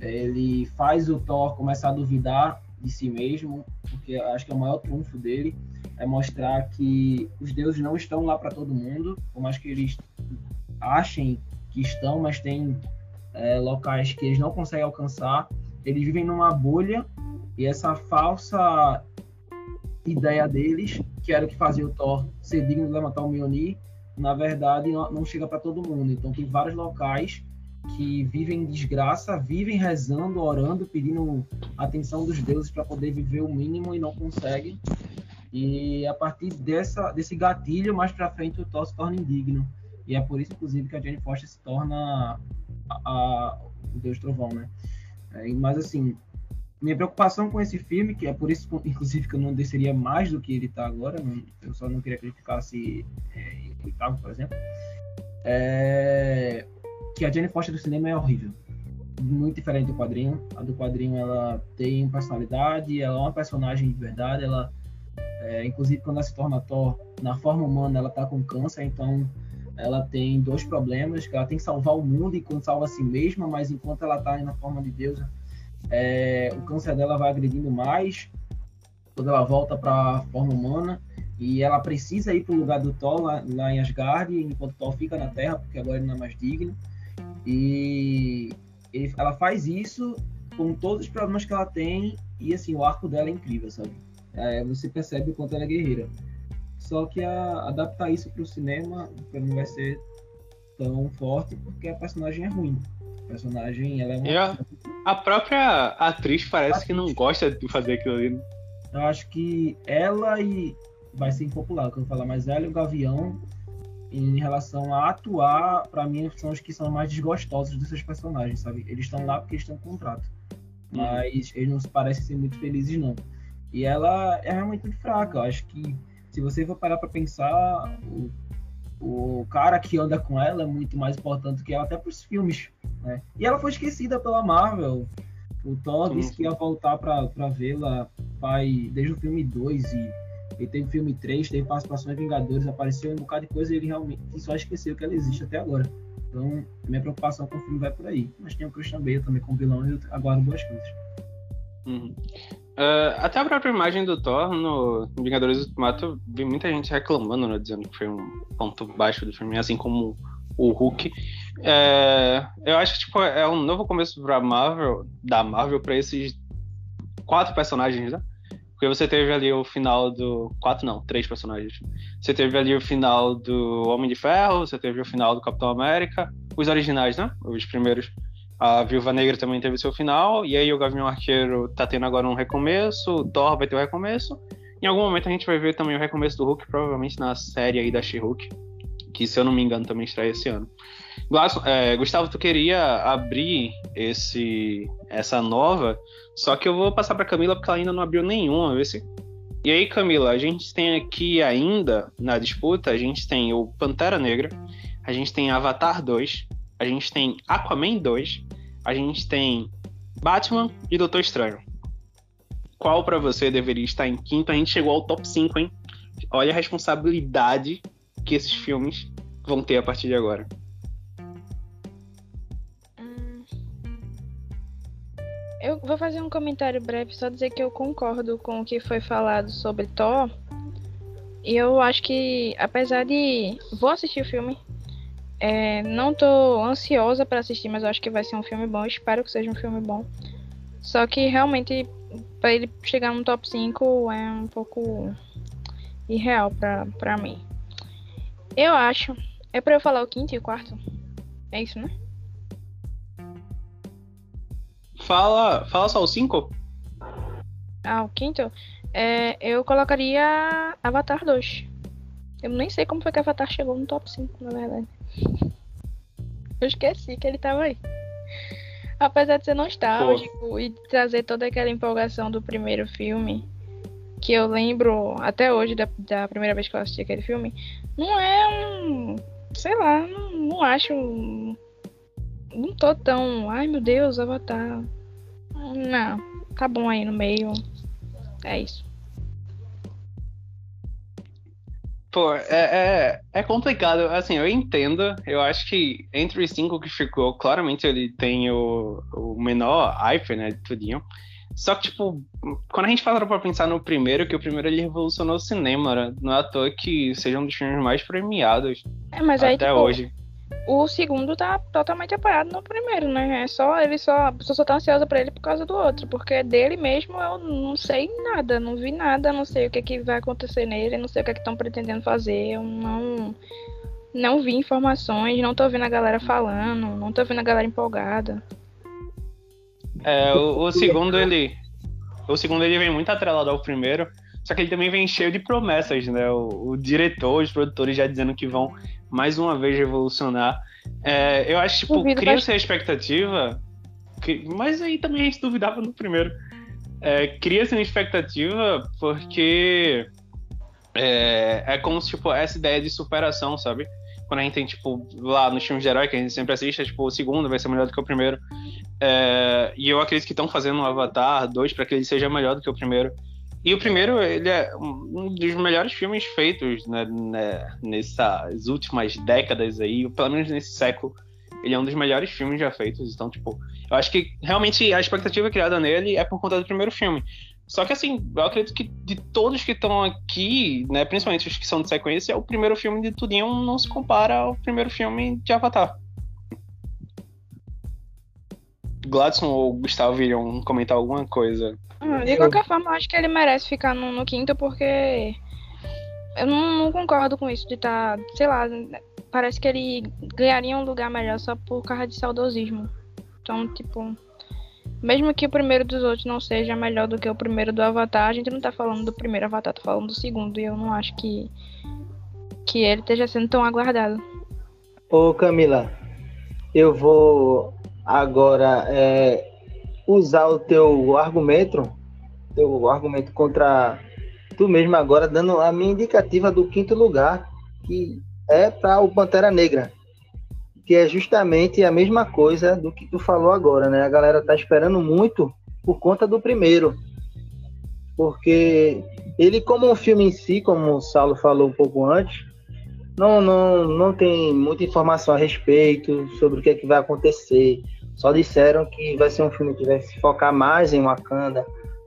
É, ele faz o Thor começar a duvidar de si mesmo, porque acho que é o maior trunfo dele é mostrar que os deuses não estão lá para todo mundo, por mais que eles achem que estão, mas tem é, locais que eles não conseguem alcançar. Eles vivem numa bolha e essa falsa ideia deles, que era o que fazia o Thor ser digno de levantar o Mjolnir, na verdade não chega para todo mundo. Então tem vários locais que vivem em desgraça, vivem rezando, orando, pedindo atenção dos deuses para poder viver o mínimo e não conseguem. E a partir dessa, desse gatilho, mais para frente o Thor se torna indigno. E é por isso, inclusive, que a Jane Foster se torna a, a, o Deus Trovão, né? É, mas assim, minha preocupação com esse filme, que é por isso, [laughs] inclusive, que eu não desceria mais do que ele está agora, não, eu só não queria que ele ficasse é, oitavo, por exemplo, é que a Jane Foster do cinema é horrível. Muito diferente do quadrinho. A do quadrinho ela tem personalidade, ela é uma personagem de verdade, ela é, inclusive quando ela se torna Thor na forma humana, ela tá com câncer, então ela tem dois problemas, que ela tem que salvar o mundo enquanto salva a si mesma, mas enquanto ela tá na forma de Deus, é, o câncer dela vai agredindo mais quando ela volta para a forma humana e ela precisa ir para o lugar do Thor lá, lá, em Asgard, enquanto Thor fica na Terra, porque agora ele não é mais digno. E ele, ela faz isso com todos os problemas que ela tem e assim o arco dela é incrível, sabe? É, você percebe o quanto ela é guerreira. Só que a, adaptar isso para o cinema não vai ser tão forte porque a personagem é ruim. A personagem ela é uma... a, a, própria atriz parece que não gosta de fazer aquilo ali. Né? Eu acho que ela e vai ser impopular quando eu falar, mas ela e o Gavião em relação a atuar, para mim são os que são mais desgostosos desses personagens, sabe? Eles estão lá porque estão com contrato. Uhum. Mas eles não parecem ser muito felizes não. E ela é realmente muito fraca. Eu acho que se você for parar para pensar, o, o cara que anda com ela é muito mais importante que ela, até para os filmes. Né? E ela foi esquecida pela Marvel. O Thor disse que ia voltar para vê-la vai, desde o filme 2 e ele teve filme 3, teve participações Vingadores, apareceu um bocado de coisa e ele realmente só esqueceu que ela existe até agora. Então, minha preocupação com o filme vai por aí. Mas tem o Christian Bale também com vilão e eu aguardo boas coisas. Uhum. Uh, até a própria imagem do Thor no Vingadores Ultimato, vi muita gente reclamando, né, dizendo que foi um ponto baixo do filme, assim como o Hulk. É, eu acho que tipo, é um novo começo pra Marvel, da Marvel para esses quatro personagens, né? Porque você teve ali o final do. Quatro não, três personagens. Você teve ali o final do Homem de Ferro, você teve o final do Capitão América, os originais, né? Os primeiros. A Viúva Negra também teve seu final, e aí o Gavião Arqueiro tá tendo agora um recomeço, o Thor vai ter um recomeço. Em algum momento a gente vai ver também o recomeço do Hulk, provavelmente na série aí da She-Hulk, que se eu não me engano também estreia esse ano. É, Gustavo, tu queria abrir esse essa nova, só que eu vou passar para Camila porque ela ainda não abriu nenhuma, ver se e aí, Camila, a gente tem aqui ainda na disputa, a gente tem o Pantera Negra, a gente tem Avatar 2, a gente tem Aquaman 2, a gente tem Batman e Doutor Estranho. Qual para você deveria estar em quinto? A gente chegou ao top 5, hein? Olha a responsabilidade que esses filmes vão ter a partir de agora. Eu vou fazer um comentário breve, só dizer que eu concordo com o que foi falado sobre Thor. E eu acho que, apesar de. Vou assistir o filme. É, não tô ansiosa para assistir, mas eu acho que vai ser um filme bom. espero que seja um filme bom. Só que realmente, para ele chegar no top 5 é um pouco irreal pra, pra mim. Eu acho. É pra eu falar o quinto e o quarto? É isso, né? Fala, fala só o 5. Ah, o quinto? É, eu colocaria Avatar 2. Eu nem sei como foi que Avatar chegou no top 5, na verdade. Eu esqueci que ele tava aí. Apesar de ser nostálgico e trazer toda aquela empolgação do primeiro filme, que eu lembro até hoje da, da primeira vez que eu assisti aquele filme, não é um. Sei lá, não, não acho. Não tô tão. Ai meu Deus, Avatar. Não, tá bom aí no meio. É isso. Pô, é, é, é, complicado. Assim, eu entendo. Eu acho que entre os cinco que ficou, claramente ele tem o, o menor hype, né, de tudinho. Só que, tipo, quando a gente fala pra pensar no primeiro, que o primeiro ele revolucionou o cinema, né? Não é à toa que seja um dos filmes mais premiados é, mas até aí, tipo, hoje o segundo tá totalmente apoiado no primeiro, né? É só ele só, só tá ansiosa para ele por causa do outro, porque dele mesmo eu não sei nada, não vi nada, não sei o que, que vai acontecer nele, não sei o que estão pretendendo fazer, eu não não vi informações, não tô vendo a galera falando, não tô vendo a galera empolgada. É, o, o segundo ele o segundo ele vem muito atrelado ao primeiro, só que ele também vem cheio de promessas, né? O, o diretor, os produtores já dizendo que vão mais uma vez revolucionar. É, eu acho, tipo, cria-se a expectativa, que, mas aí também a gente duvidava no primeiro. É, cria-se uma expectativa porque é, é como se, tipo, essa ideia de superação, sabe? Quando a gente tem, tipo, lá nos filmes de herói que a gente sempre assiste, é, tipo, o segundo vai ser melhor do que o primeiro. É, e eu acredito que estão fazendo um Avatar 2 para que ele seja melhor do que o primeiro. E o primeiro, ele é um dos melhores filmes feitos né, né, nessas últimas décadas aí, pelo menos nesse século. Ele é um dos melhores filmes já feitos. Então, tipo, eu acho que realmente a expectativa criada nele é por conta do primeiro filme. Só que, assim, eu acredito que de todos que estão aqui, né, principalmente os que são de sequência, o primeiro filme de Tudinho não se compara ao primeiro filme de Avatar. Gladson ou Gustavo iriam comentar alguma coisa ah, de qualquer forma, eu acho que ele merece ficar no, no quinto porque eu não, não, concordo com isso de estar, tá, sei lá, parece que ele ganharia um lugar melhor só por causa de saudosismo. Então, tipo, mesmo que o primeiro dos outros não seja melhor do que o primeiro do Avatar, a gente não tá falando do primeiro Avatar, tá falando do segundo, e eu não acho que que ele esteja sendo tão aguardado. Ô Camila, eu vou agora é, usar o teu argumento, teu argumento contra tu mesmo agora, dando a minha indicativa do quinto lugar, que é para o Pantera Negra, que é justamente a mesma coisa do que tu falou agora, né? A galera tá esperando muito por conta do primeiro, porque ele como um filme em si, como o Saulo falou um pouco antes, não, não, não tem muita informação a respeito sobre o que é que vai acontecer. Só disseram que vai ser um filme que vai se focar mais em Wakanda.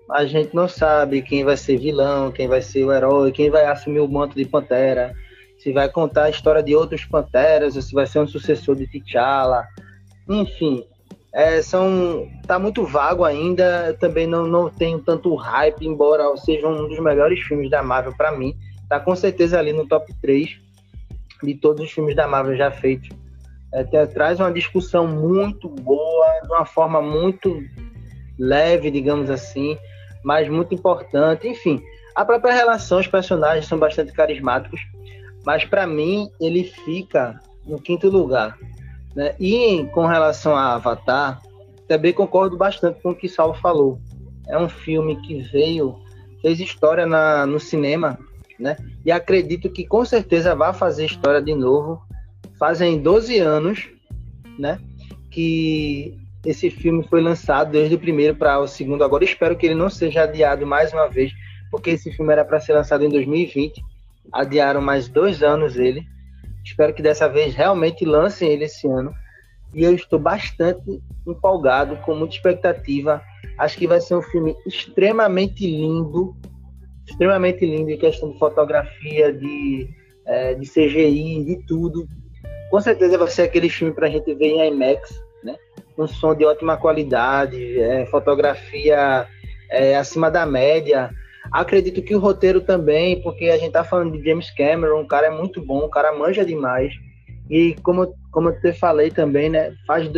A gente não sabe quem vai ser vilão, quem vai ser o herói, quem vai assumir o manto de Pantera, se vai contar a história de outros Panteras, ou se vai ser um sucessor de T'Challa. Enfim, é, são tá muito vago ainda. Eu também não, não tenho tanto hype, embora seja um dos melhores filmes da Marvel para mim. Tá com certeza ali no top 3 de todos os filmes da Marvel já feitos. É, tem, traz uma discussão muito boa, de uma forma muito leve, digamos assim, mas muito importante. Enfim, a própria relação, os personagens são bastante carismáticos, mas para mim ele fica no quinto lugar. Né? E com relação a Avatar, também concordo bastante com o que Saulo falou. É um filme que veio, fez história na, no cinema, né? E acredito que com certeza vai fazer história de novo. Fazem 12 anos, né? Que esse filme foi lançado desde o primeiro para o segundo. Agora espero que ele não seja adiado mais uma vez, porque esse filme era para ser lançado em 2020. Adiaram mais dois anos ele. Espero que dessa vez realmente lancem ele esse ano. E eu estou bastante empolgado, com muita expectativa. Acho que vai ser um filme extremamente lindo, extremamente lindo em questão de fotografia, de, é, de CGI, de tudo. Com certeza vai ser aquele filme para a gente ver em IMAX, né? Um som de ótima qualidade, é, fotografia é, acima da média. Acredito que o roteiro também, porque a gente tá falando de James Cameron, o cara é muito bom, o cara manja demais. E como, como eu te falei também, né? Faz,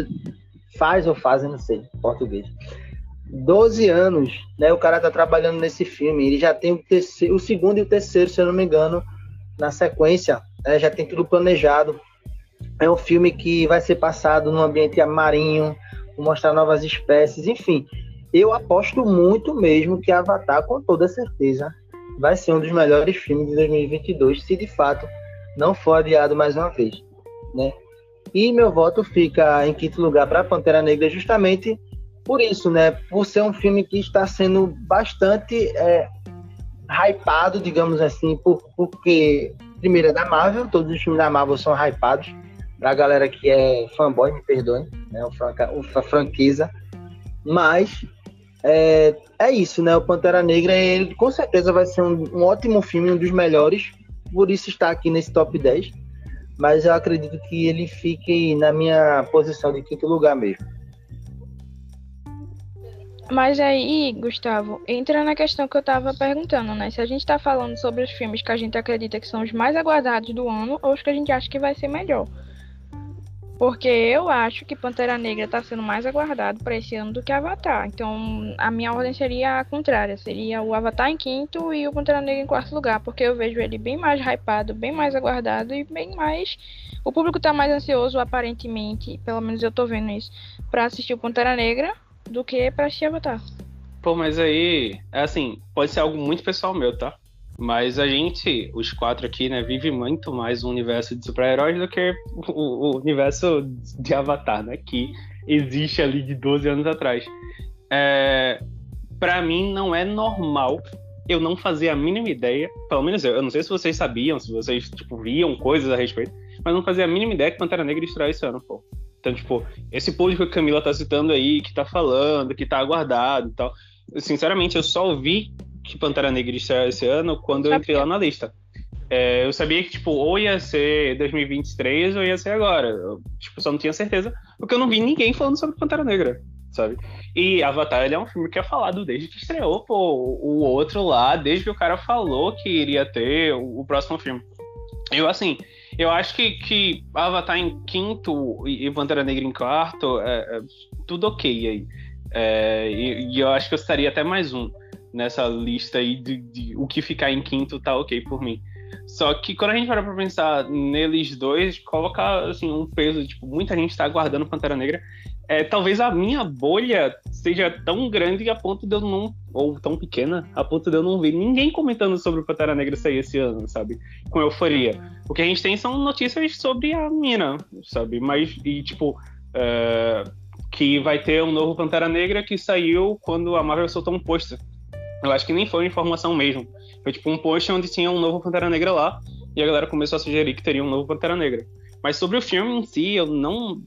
faz ou faz, eu não sei, português. 12 anos, né? O cara tá trabalhando nesse filme. Ele já tem o, terceiro, o segundo e o terceiro, se eu não me engano, na sequência. Né, já tem tudo planejado. É um filme que vai ser passado no ambiente marinho, mostrar novas espécies, enfim eu aposto muito mesmo que Avatar, com toda certeza, vai ser um dos melhores filmes de 2022, se de fato não for adiado mais uma vez, né? E meu voto fica em quinto lugar para Pantera Negra justamente por isso, né? Por ser um filme que está sendo bastante é, hypado, digamos assim, por, porque primeiro é da Marvel, todos os filmes da Marvel são hypados. Pra galera que é fanboy, me perdoe, né? O, franca, o franqueza. Mas é, é isso, né? O Pantera Negra, ele com certeza vai ser um, um ótimo filme, um dos melhores, por isso está aqui nesse top 10. Mas eu acredito que ele fique na minha posição de quinto lugar mesmo. Mas aí, Gustavo, entra na questão que eu tava perguntando, né? Se a gente tá falando sobre os filmes que a gente acredita que são os mais aguardados do ano ou os que a gente acha que vai ser melhor. Porque eu acho que Pantera Negra está sendo mais aguardado para esse ano do que Avatar. Então, a minha ordem seria a contrária. Seria o Avatar em quinto e o Pantera Negra em quarto lugar. Porque eu vejo ele bem mais hypado, bem mais aguardado e bem mais... O público está mais ansioso, aparentemente, pelo menos eu tô vendo isso, para assistir o Pantera Negra do que para assistir Avatar. Pô, mas aí, é assim, pode ser algo muito pessoal meu, tá? Mas a gente, os quatro aqui, né, vive muito mais o universo de super-heróis do que o, o, universo de Avatar, né? Que existe ali de 12 anos atrás. É, para mim, não é normal eu não fazer a mínima ideia, pelo menos eu, eu não sei se vocês sabiam, se vocês, tipo, viam coisas a respeito, mas não fazia a mínima ideia que Pantera Negra estreia esse ano, pô. Então, tipo, esse público que a Camila tá citando aí, que tá falando, que tá aguardado e tal, sinceramente, eu só vi que Pantera Negra estreia esse ano quando eu entrei lá na lista. É, eu sabia que, tipo, ou ia ser 2023 ou ia ser agora. Eu, tipo, só não tinha certeza, porque eu não vi ninguém falando sobre Pantera Negra, sabe? E Avatar, ele é um filme que é falado desde que estreou, pô, o outro lá, desde que o cara falou que iria ter o, o próximo filme. Eu, assim, eu acho que, que Avatar em quinto e, Pantera Negra em quarto, é, é tudo ok aí. É, e, e eu acho que eu estaria até mais um nessa lista aí de, de, o que ficar em quinto tá ok por mim. Só que quando a gente para pra pensar neles dois, coloca assim, um peso, tipo, muita gente tá aguardando Pantera Negra. É, talvez a minha bolha seja tão grande a ponto de eu não. Ou tão pequena, a ponto de eu não ver ninguém comentando sobre o Pantera Negra sair esse ano, sabe? Com euforia. O que a gente tem são notícias sobre a mina, sabe? Mas, e tipo. É, que vai ter um novo Pantera Negra que saiu quando a Marvel soltou um pôster eu acho que nem foi informação mesmo. Foi tipo um post onde tinha um novo Pantera Negra lá, e a galera começou a sugerir que teria um novo Pantera Negra. Mas sobre o filme em si, eu não.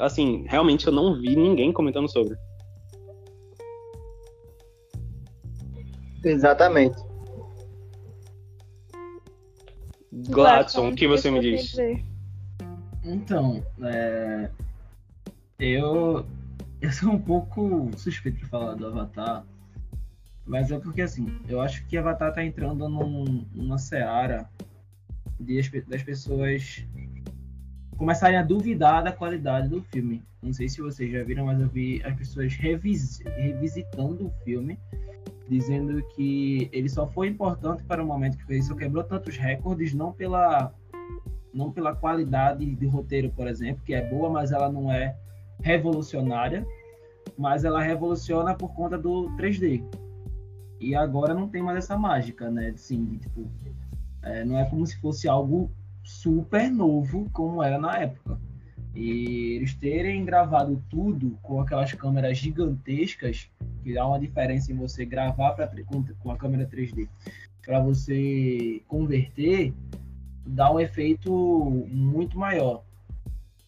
Assim, realmente eu não vi ninguém comentando sobre. Exatamente. Gladson, o que você me diz? Então, é... eu eu sou um pouco suspeito de falar do Avatar, mas é porque assim, eu acho que Avatar tá entrando num, numa seara de, das pessoas começarem a duvidar da qualidade do filme. Não sei se vocês já viram, mas eu vi as pessoas revis, revisitando o filme, dizendo que ele só foi importante para o momento que fez, só quebrou tantos recordes, não pela não pela qualidade de roteiro, por exemplo, que é boa, mas ela não é revolucionária, mas ela revoluciona por conta do 3D. E agora não tem mais essa mágica, né? Assim, tipo, é, não é como se fosse algo super novo como era na época. E eles terem gravado tudo com aquelas câmeras gigantescas, que dá uma diferença em você gravar pra, com, com a câmera 3D, para você converter, dá um efeito muito maior.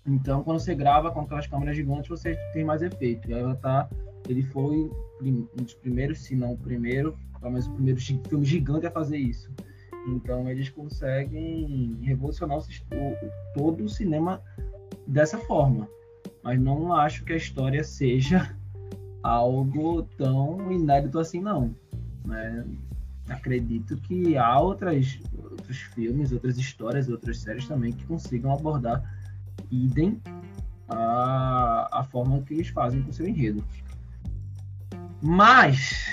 Então, quando você grava com aquelas câmeras gigantes, você tem mais efeito. Ela tá, ele foi um dos primeiros, se não o primeiro, pelo menos o primeiro filme gigante a fazer isso. Então, eles conseguem revolucionar o, todo o cinema dessa forma. Mas não acho que a história [laughs] seja algo tão inédito assim, não. Né? Acredito que há outras, outros filmes, outras histórias, outras séries também que consigam abordar idem a, a forma que eles fazem com seu enredo. Mas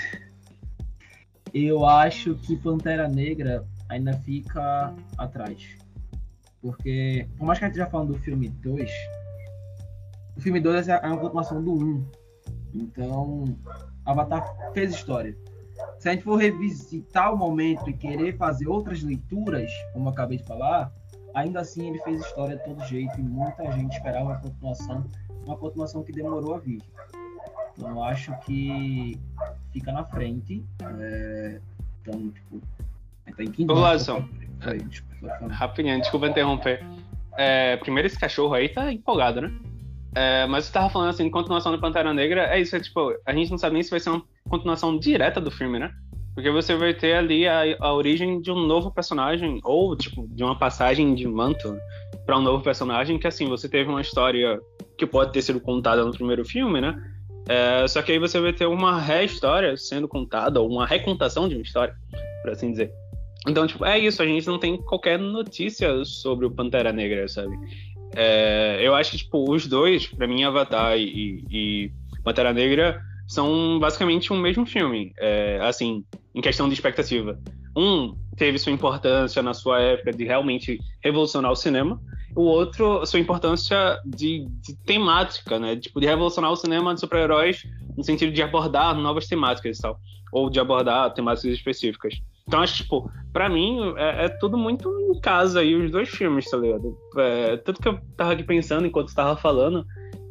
eu acho que Pantera Negra ainda fica atrás. Porque, por mais que a gente já falando do filme 2, o filme 2 é uma continuação do 1. Um. Então, Avatar fez história. Se a gente for revisitar o momento e querer fazer outras leituras, como eu acabei de falar, Ainda assim, ele fez história de todo jeito e muita gente esperava uma continuação, uma continuação que demorou a vir. Então, eu acho que fica na frente. É, então, tipo, tá em quinto. Ô, Lazão, rapidinho, desculpa interromper. É, primeiro, esse cachorro aí tá empolgado, né? É, mas você tava falando assim, continuação do Pantera Negra, é isso, é tipo, a gente não sabe nem se vai ser uma continuação direta do filme, né? Porque você vai ter ali a, a origem de um novo personagem, ou tipo, de uma passagem de manto para um novo personagem, que assim, você teve uma história que pode ter sido contada no primeiro filme, né? É, só que aí você vai ter uma ré-história sendo contada, ou uma recontação de uma história, por assim dizer. Então, tipo, é isso, a gente não tem qualquer notícia sobre o Pantera Negra, sabe? É, eu acho que, tipo, os dois, para mim, Avatar e, e Pantera Negra, são basicamente um mesmo filme, é, assim, em questão de expectativa. Um teve sua importância na sua época de realmente revolucionar o cinema, o outro sua importância de, de temática, né, tipo de revolucionar o cinema de super-heróis no sentido de abordar novas temáticas e tal, ou de abordar temáticas específicas. Então, acho, tipo, pra mim, é, é, tudo muito em casa aí, os dois filmes, tá ligado? É, tudo que eu tava aqui pensando enquanto estava falando,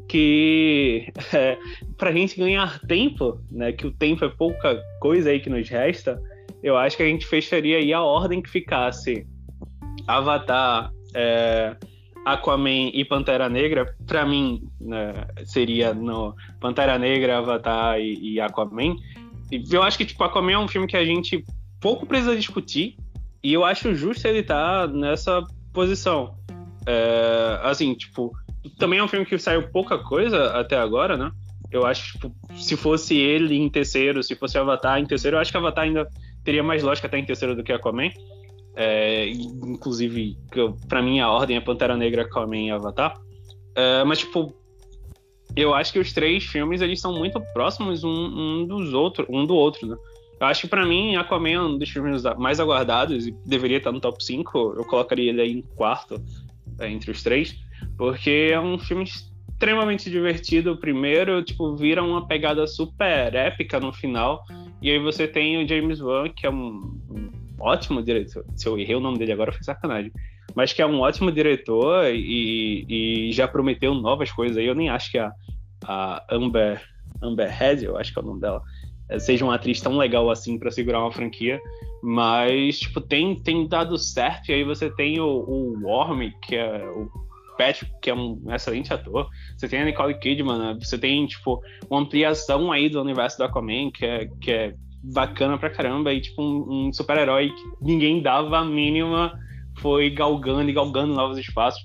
que [laughs] é, para a gente ganhar tempo, né, que o tempo é pouca coisa aí que nos resta, eu acho que a gente fecharia aí a ordem que ficasse Avatar, é, Aquaman e Pantera Negra. Para mim, né, seria no Pantera Negra, Avatar e, e Aquaman. E eu acho que tipo Aquaman é um filme que a gente pouco precisa discutir e eu acho justo ele estar tá nessa posição. É, assim, tipo, também é um filme que saiu pouca coisa até agora, né? Eu acho tipo, se fosse ele em terceiro, se fosse Avatar em terceiro, eu acho que Avatar ainda teria mais lógica até em terceiro do que Aquaman. É, inclusive, para mim a ordem é Pantera Negra, Aquaman e Avatar. É, mas, tipo, eu acho que os três filmes eles são muito próximos um, um dos outros, um do outro, né? Eu acho que para mim Aquaman é um dos filmes mais aguardados e deveria estar no top 5. Eu colocaria ele aí em quarto é, entre os três. Porque é um filme extremamente divertido. O primeiro, tipo, vira uma pegada super épica no final. E aí você tem o James Wan, que é um, ótimo diretor. Se eu errei o nome dele agora, foi sacanagem. Mas que é um ótimo diretor e, e já prometeu novas coisas. Eu nem acho que a, a Amber, Amber Head, eu acho que é o nome dela, seja uma atriz tão legal assim para segurar uma franquia. Mas, tipo, tem, tem dado certo. E aí você tem o, o Worm, que é o Patrick, que é um excelente ator. Você tem a Nicole Kidman, né? você tem, tipo, uma ampliação aí do universo do Aquaman, que é, que é bacana pra caramba, e, tipo, um, um super-herói que ninguém dava a mínima, foi galgando e galgando novos espaços.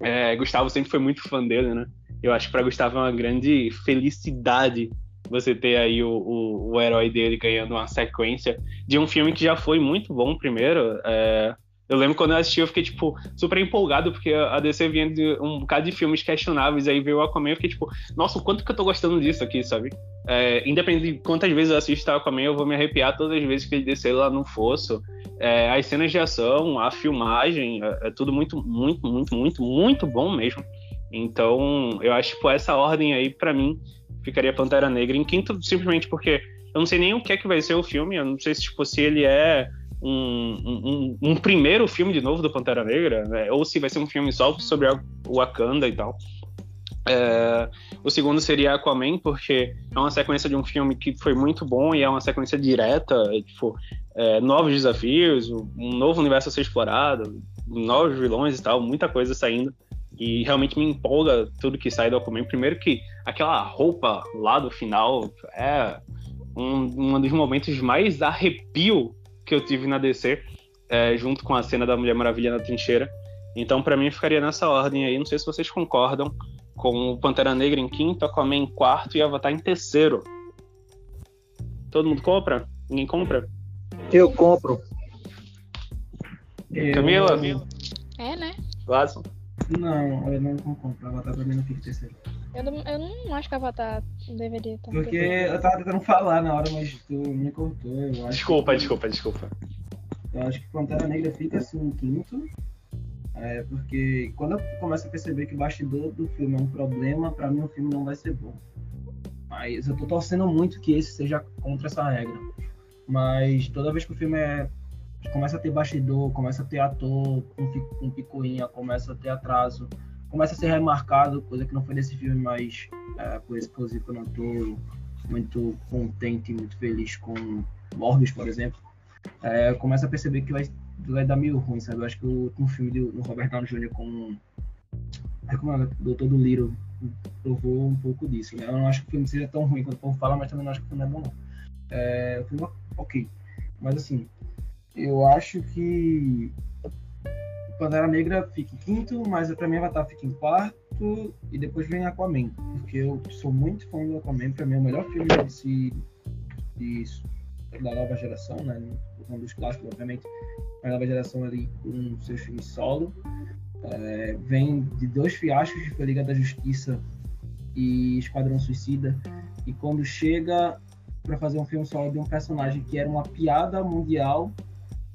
É, Gustavo sempre foi muito fã dele, né? Eu acho que para Gustavo é uma grande felicidade você ter aí o, o, o, herói dele ganhando uma sequência de um filme que já foi muito bom primeiro. É, eu lembro quando eu assisti, eu fiquei, tipo, super empolgado, porque a DC vinha de um bocado de filmes questionáveis, aí veio o Aquaman, eu fiquei, tipo, nossa, o quanto que eu tô gostando disso aqui, sabe? É, independente de quantas vezes eu assisto Aquaman, eu vou me arrepiar todas as vezes que ele descer lá no fosso. É, as cenas de ação, a filmagem, é, é, tudo muito, muito, muito, muito, muito bom mesmo. Então, eu acho, tipo, essa ordem aí, para mim, ficaria Pantera Negra em quinto, simplesmente porque eu não sei nem o que é que vai ser o filme, eu não sei se, tipo, se ele é um, um, um primeiro filme de novo do Pantera Negra, né? ou se vai ser um filme só sobre o Wakanda e tal. É, o segundo seria Aquaman, porque é uma sequência de um filme que foi muito bom e é uma sequência direta, é, tipo, é, novos desafios, um novo universo a ser explorado, novos vilões e tal, muita coisa saindo. E realmente me empolga tudo que sai do Aquaman. Primeiro que aquela roupa lá do final é um, um dos momentos mais arrepio que eu tive na DC, é, junto com a cena da Mulher Maravilha na trincheira. Então, para mim, ficaria nessa ordem aí. Não sei se vocês concordam com o Pantera Negra em quinto, Aquaman em quarto e Avatar em terceiro. Todo mundo compra? Ninguém compra? Eu compro. Camila? É, né? Watson? Não, eu não compro. Avatar pra mim não fica em terceiro. Eu não, eu não acho que Avatar deveria estar. Porque eu tava tentando falar na hora, mas tu me cortou. Eu acho desculpa, que... desculpa, desculpa. Eu acho que Pantera Negra fica assim em quinto. É, porque quando eu começo a perceber que o bastidor do filme é um problema, para mim o filme não vai ser bom. Mas eu tô torcendo muito que esse seja contra essa regra. Mas toda vez que o filme é, começa a ter bastidor, começa a ter ator com, picuinha, começa a ter atraso, começa a ser remarcado, coisa que não foi desse filme, mas é, por esse eu não tô muito contente, muito feliz com Morbius, por exemplo. É, começa a perceber que vai vai dar meio ruim, sabe? Eu acho que o último filme do, do Robert Downey Jr. é como é, o Doutor do Little provou um pouco disso, né? Eu não acho que o filme seja tão ruim quanto o povo fala, mas também não acho que o filme é bom, não. É, o filme é ok. Mas assim, eu acho que Pantera Negra fica em quinto, mas pra mim Avatar fica em quarto e depois vem Aquaman, porque eu sou muito fã do Aquaman, pra mim é o melhor filme desse, de, da nova geração, né? Um dos clássicos, obviamente, a nova geração ali com seus filmes solo. É, vem de dois fiascos de Liga da Justiça e Esquadrão Suicida. E quando chega para fazer um filme solo de um personagem que era uma piada mundial,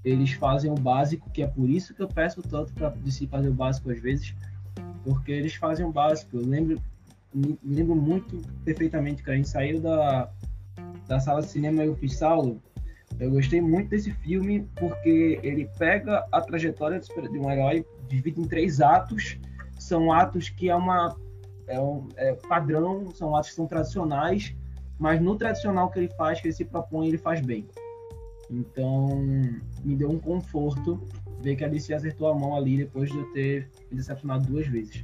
eles fazem o básico, que é por isso que eu peço tanto para DC fazer o básico às vezes, porque eles fazem o básico. Eu lembro, lembro muito perfeitamente que a gente saiu da, da sala de cinema e eu fiz Saulo, eu gostei muito desse filme porque ele pega a trajetória de um herói, divide em três atos. São atos que é uma é um é padrão, são atos que são tradicionais, mas no tradicional que ele faz, que ele se propõe, ele faz bem. Então, me deu um conforto ver que a DC acertou a mão ali depois de eu ter me decepcionado duas vezes.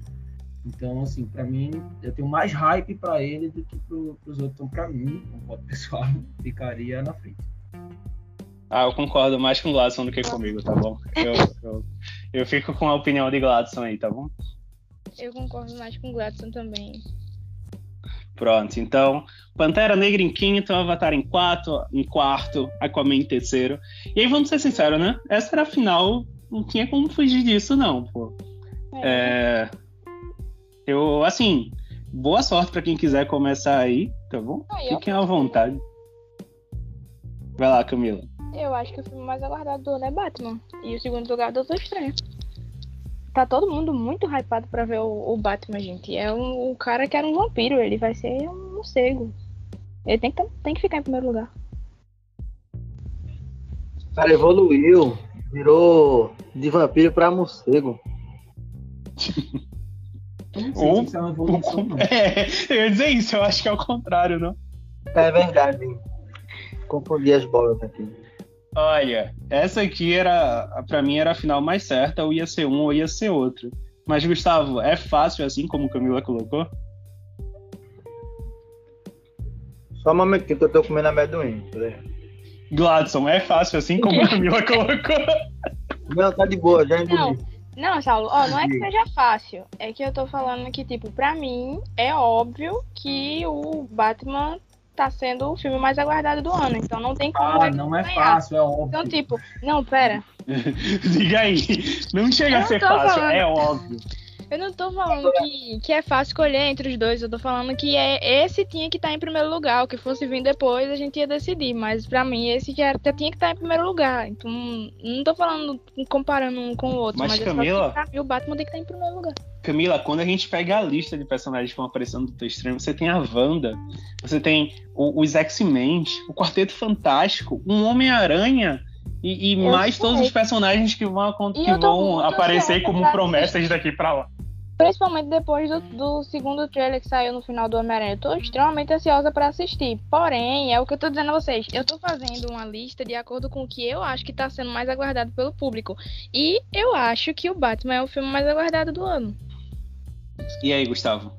Então, assim, para mim, eu tenho mais hype para ele do que para os outros. Então, para mim, um voto pessoal, [laughs] ficaria na frente. Ah, eu concordo mais com o Gladson do que comigo, tá bom? Eu, eu, eu fico com a opinião de Gladson aí, tá bom? Eu concordo mais com o Gladson também. Pronto, então, Pantera Negra em quinto, Avatar em quarto, em quarto, Aquaman em terceiro. E aí, vamos ser sinceros, né? Essa era a final, não tinha como fugir disso, não, pô. É. É... Eu, assim, boa sorte para quem quiser começar aí, tá bom? Ah, Fiquem à vontade. Vai lá, Camila. Eu acho que o filme mais aguardado do ano é Batman. E o segundo lugar Doutor Estranho. Tá todo mundo muito hypado pra ver o, o Batman, gente. É um, um, cara que era um vampiro, ele vai ser um morcego. Ele tem que, tem que ficar em primeiro lugar. O cara evoluiu, virou de vampiro pra morcego. Ou, é, [laughs] é, eu ia dizer isso, eu acho que é o contrário, não? É verdade. Confundi as bolas aqui. Olha, essa aqui era, para mim, era a final mais certa, ou ia ser um ou ia ser outro. Mas, Gustavo, é fácil assim como Camila colocou? Só um momentinho que eu tô comendo amendoim. Gladson, é fácil assim como a Camila [laughs] colocou? Não, tá de boa, já engoli. Não, Saulo, ó, não é que seja fácil. É que eu tô falando que, tipo, pra mim, é óbvio que o Batman tá sendo o filme mais aguardado do ano. Então não tem como. Ah, não é fácil, é óbvio. Então, tipo, não, pera. [laughs] Diga aí. Não chega Eu a ser fácil, falando. é óbvio. Eu não tô falando que, que é fácil escolher entre os dois. Eu tô falando que é esse tinha que estar em primeiro lugar. O que fosse vir depois a gente ia decidir. Mas pra mim, esse já, já tinha que estar em primeiro lugar. Então, não tô falando comparando um com o outro. Mas, Mas, só Camila- pra mim, o Batman tem que estar em primeiro lugar. Camila, quando a gente pega a lista de personagens que vão aparecendo no Doutor Estranho, você tem a Wanda, você tem o- os X-Men, o Quarteto Fantástico, um Homem-Aranha e, e mais sei. todos os personagens que vão, que vão aparecer como promessas daqui pra lá. Principalmente depois do, do segundo trailer que saiu no final do Homem-Aranha. Eu tô extremamente ansiosa pra assistir. Porém, é o que eu tô dizendo a vocês. Eu tô fazendo uma lista de acordo com o que eu acho que tá sendo mais aguardado pelo público. E eu acho que o Batman é o filme mais aguardado do ano. E aí, Gustavo?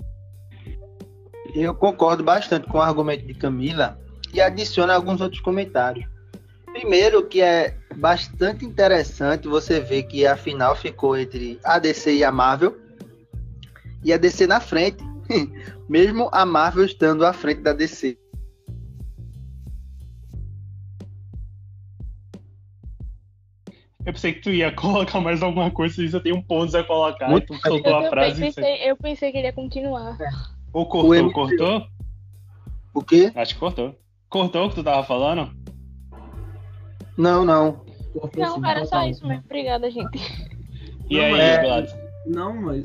Eu concordo bastante com o argumento de Camila e adiciono alguns outros comentários. Primeiro, que é bastante interessante você ver que a final ficou entre a DC e a Marvel e a DC na frente, [laughs] mesmo a Marvel estando à frente da DC. Eu pensei que tu ia [laughs] colocar mais alguma coisa, se você tem um ponto a colocar, Muito e tu soltou Eu a frase. e você- pensei, eu pensei que ele ia continuar. Ou O cortou, MCU. cortou? O quê? Acho que cortou. Cortou o que tu tava falando? Não, não. Cortou Não, assim, era só isso mesmo. Obrigada, gente. E aí, é- Gladys? Não, mas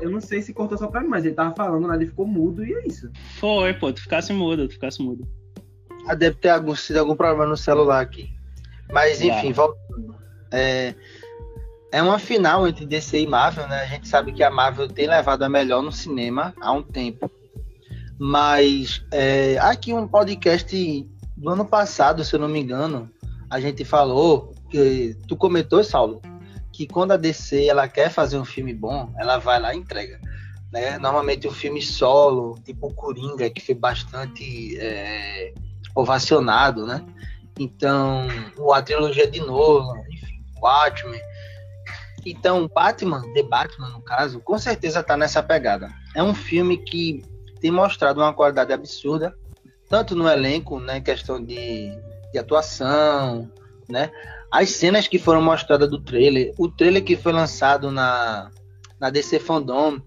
eu não sei se cortou só pra mim, mas ele tava falando, né? Ele ficou mudo e é isso. Foi, pô, tu ficasse mudo, tu ficasse mudo. Ah, Deve ter algum, sido algum problema no celular aqui. Mas enfim, voltando. É, é uma final entre DC e Marvel, né? A gente sabe que a Marvel tem levado a melhor no cinema há um tempo. Mas é, aqui um podcast do ano passado, se eu não me engano, a gente falou que tu comentou, Saulo, que quando a DC ela quer fazer um filme bom, ela vai lá e entrega. Né? Normalmente um filme solo, tipo o Coringa, que foi bastante é, ovacionado, né? Então, o- a trilogia de Nolan, enfim, Watchmen. Então, Batman, The Batman, no caso, com certeza tá nessa pegada. É um filme que tem mostrado uma qualidade absurda, tanto no elenco, né, questão de, de atuação, né? As cenas que foram mostradas do trailer, o trailer que foi lançado na, na DC Fandom,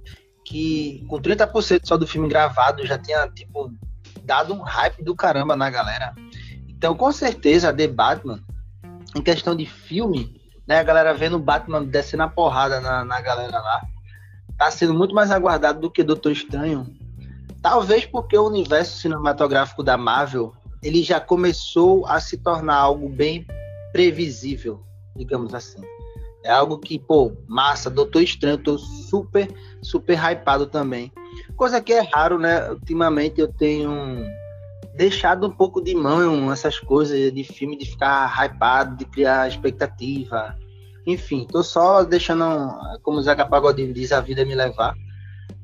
que com 30% só do filme gravado já tinha, tipo, dado um hype do caramba na galera. Então, com certeza, The Batman, em questão de filme, né, a galera vendo o Batman descendo a porrada na, na galera lá, tá sendo muito mais aguardado do que Doutor Estranho. Talvez porque o universo cinematográfico da Marvel, ele já começou a se tornar algo bem previsível, digamos assim. É algo que, pô, massa, Doutor Estranho, tô super, super hypado também. Coisa que é raro, né? Ultimamente eu tenho deixado um pouco de mão essas coisas de filme, de ficar hypado, de criar expectativa. Enfim, tô só deixando, como o Zeca Pagodinho diz, a vida me levar.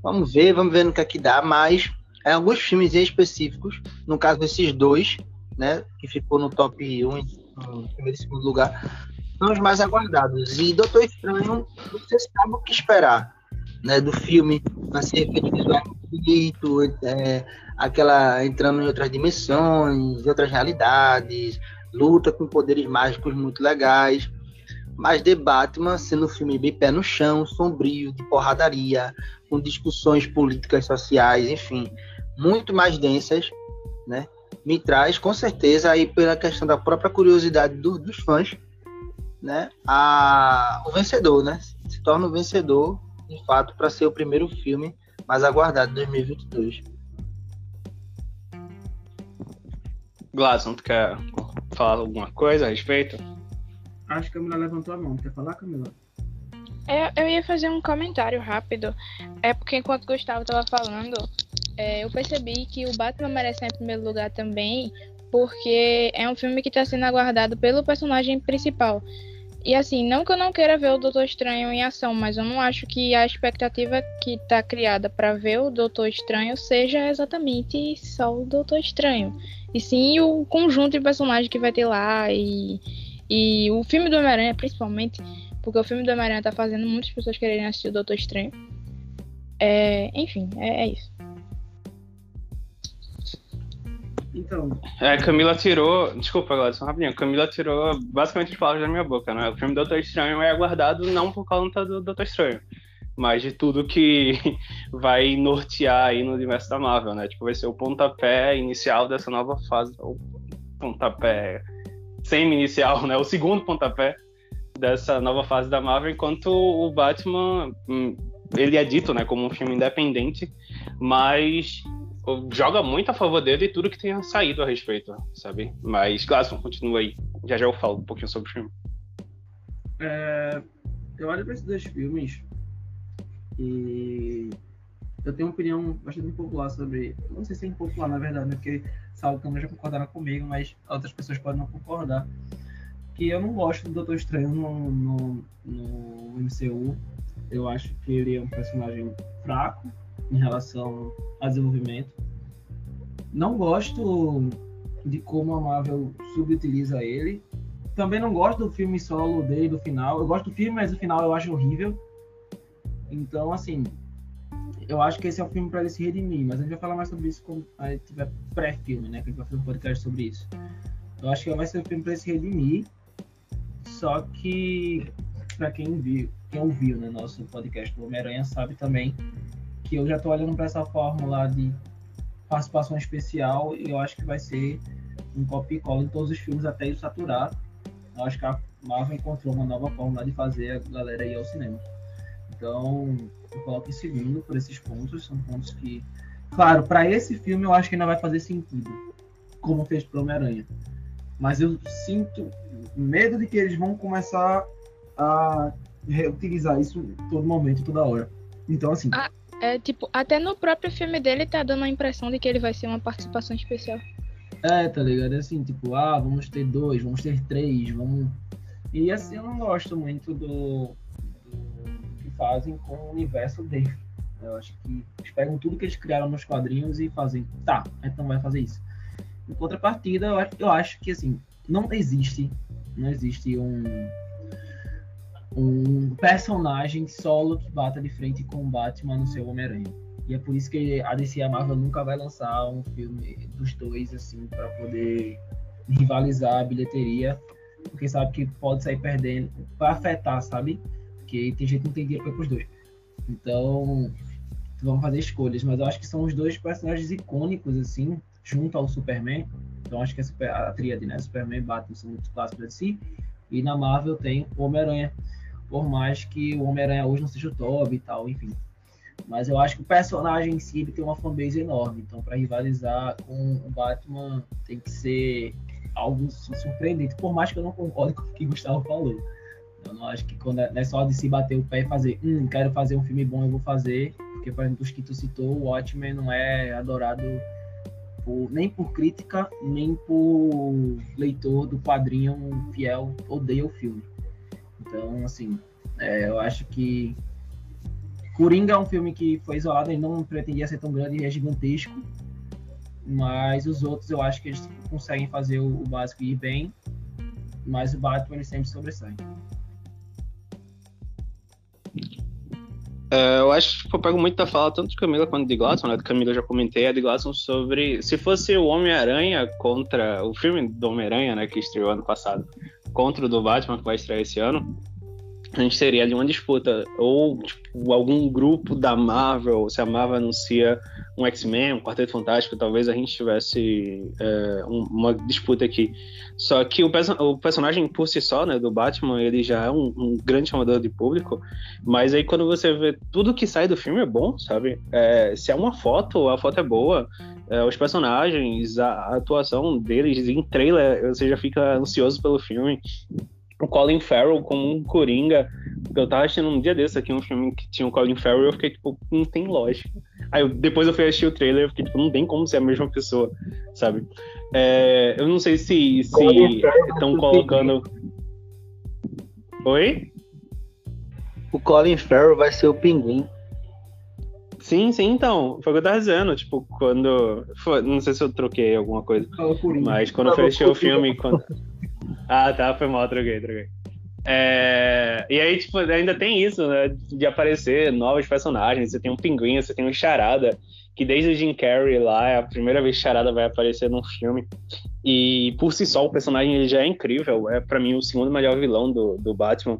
Vamos ver, vamos ver no que é que dá, mas é alguns filmes em específicos, no caso desses dois, né, que ficou no top 1, no primeiro e segundo lugar, são os mais aguardados. E Doutor Estranho, você sabe o que esperar, né, do filme, ser efeito visual bonito, é, aquela entrando em outras dimensões, outras realidades, luta com poderes mágicos muito legais. Mas The Batman sendo um filme bem pé no chão, sombrio, de porradaria, com discussões políticas, sociais, enfim, muito mais densas, né? Me traz, com certeza, aí pela questão da própria curiosidade do- dos fãs, né? A, o vencedor, né? Se torna o vencedor, de fato, para ser o primeiro filme mais aguardado de 2022. Gladson, tu quer falar alguma coisa a respeito? Acho que a Camila levantou a mão. Quer falar, Camila? Eu, eu ia fazer um comentário rápido. É porque enquanto o Gustavo tava falando, é, eu percebi que o Batman merece em primeiro lugar também, porque é um filme que tá sendo aguardado pelo personagem principal. E assim, não que eu não queira ver o Doutor Estranho em ação, mas eu não acho que a expectativa que tá criada pra ver o Doutor Estranho seja exatamente só o Doutor Estranho. E sim o conjunto de personagens que vai ter lá e, e o filme do Homem-Aranha, principalmente, Porque o filme do Homem-Aranha tá fazendo muitas pessoas quererem assistir o Doutor Estranho. É, enfim, é, é isso. Então, É, Camila tirou. Desculpa, Gladson, rapidinho. Camila tirou basicamente as palavras da minha boca, né? O filme Doutor Estranho é aguardado não por conta do Doutor Estranho, mas de tudo que [laughs] vai nortear aí no universo da Marvel, né? Tipo, vai ser o pontapé inicial dessa nova fase. O pontapé semi-inicial, né? O segundo pontapé dessa nova fase da Marvel, enquanto o Batman. hum, Ele é dito, né, como um filme independente, mas joga muito a favor dele e tudo que tenha saído a respeito, sabe? Mas, Glasson, continua aí. Já já eu falo um pouquinho sobre o filme. é, eu olho para esses dois filmes e eu tenho uma opinião bastante impopular sobre. Não sei se é impopular, na verdade, né? porque Saulo também já concordaram comigo, mas outras pessoas podem não concordar. Que eu não gosto do Doutor Estranho no, no, no MCU. Eu acho que ele é um personagem fraco em relação a desenvolvimento. Não gosto de como a Marvel subutiliza ele. Também não gosto do filme solo dele, do final. Eu gosto do filme, mas o final eu acho horrível. Então, assim, eu acho que esse é o filme para ele se redimir. Mas a gente vai falar mais sobre isso quando tiver pré-filme, né? Que a gente vai fazer um podcast sobre isso. Eu acho que vai ser o filme para ele se redimir. Só que, para quem viu, quem ouviu né, nosso podcast do Homem-Aranha, sabe também que eu já tô olhando para essa fórmula de participação especial e eu acho que vai ser um copy e cola em todos os filmes até isso saturar. Eu acho que a Marvel encontrou uma nova fórmula de fazer a galera ir ao cinema. Então, eu coloco em segundo por esses pontos. São pontos que, claro, para esse filme eu acho que ainda vai fazer sentido, como fez para Homem-Aranha. Mas eu sinto medo de que eles vão começar a reutilizar isso todo momento, toda hora. Então, assim, Ah. É tipo, até no próprio filme dele tá dando a impressão de que ele vai ser uma participação especial. É, tá ligado? É assim, tipo, ah, vamos ter dois, vamos ter três, vamos. E assim, eu não gosto muito do, do que fazem com o universo dele. Eu acho que eles pegam tudo que eles criaram nos quadrinhos e fazem, tá, então vai fazer isso. Em contrapartida, eu acho, que assim, não existe, não existe um um personagem solo que bata de frente com o Batman no seu Homem-Aranha. E é por isso que a DC e a Marvel nunca vai lançar um filme dos dois, assim, para poder rivalizar a bilheteria, porque sabe que pode sair perdendo, vai afetar, sabe? Porque tem gente que não tem dinheiro ir os dois. Então, vamos fazer escolhas, mas eu acho que são os dois personagens icônicos, assim, junto ao Superman. Então, acho que a, a tríade, né? Superman Batman são muito clássicos de si. E na Marvel tem Homem-Aranha, por mais que o Homem-Aranha hoje não seja o Toby e tal, enfim. Mas eu acho que o personagem em si ele tem uma fanbase enorme. Então, para rivalizar com o Batman, tem que ser algo surpreendente. Por mais que eu não concorde com o que o Gustavo falou. Eu não acho que quando é, não é só de se bater o pé e fazer, hum, quero fazer um filme bom, eu vou fazer. Porque, por exemplo, os que tu citou, o Watchmen não é adorado por, nem por crítica, nem por leitor do quadrinho fiel, odeia o filme. Então, assim, é, eu acho que Coringa é um filme que foi isolado e não pretendia ser tão grande e é gigantesco. Mas os outros eu acho que eles conseguem fazer o, básico ir bem. Mas o Batman ele sempre sobressai. É, eu acho que eu pego muito da fala tanto de Camila quanto de Glasson, né? De Camila eu já comentei, a de Glasson sobre se fosse o Homem-Aranha contra o filme do Homem-Aranha, né, que estreou ano passado, contra o do Batman que vai estrear esse ano, a gente teria ali uma disputa ou tipo, algum grupo da Marvel, se a Marvel anuncia um X-Men, um Quarteto Fantástico, talvez a gente tivesse é, um, uma disputa aqui. Só que o, o, personagem por si só, né, do Batman, ele já é um, um, grande chamador de público, mas aí quando você vê tudo que sai do filme é bom, sabe? É, se é uma foto, a foto é boa, é, os personagens, a, a atuação deles em trailer, você já fica ansioso pelo filme o Colin Farrell como um Coringa. Eu tava assistindo um dia desse aqui, um filme que tinha o Colin Farrell, eu fiquei tipo, não tem lógica. Aí eu, depois eu fui assistir o trailer, eu fiquei tipo, não tem como ser a mesma pessoa, sabe? É, eu não sei se estão colocando. Oi? O Colin Farrell vai ser o pinguim. Sim, sim, então. Foi o que eu tava dizendo. Tipo, quando. Foi, não sei se eu troquei alguma coisa. Mas quando eu fechei o filme. Quando... Ah, tá, foi mal, troquei, troquei. É... E aí, tipo, ainda tem isso, né? De aparecer novos personagens. Você tem um pinguim, você tem um charada, que desde o Jim Carrey lá, é a primeira vez que charada vai aparecer num filme. E por si só, o personagem já é incrível. É para mim o segundo melhor vilão do, do Batman.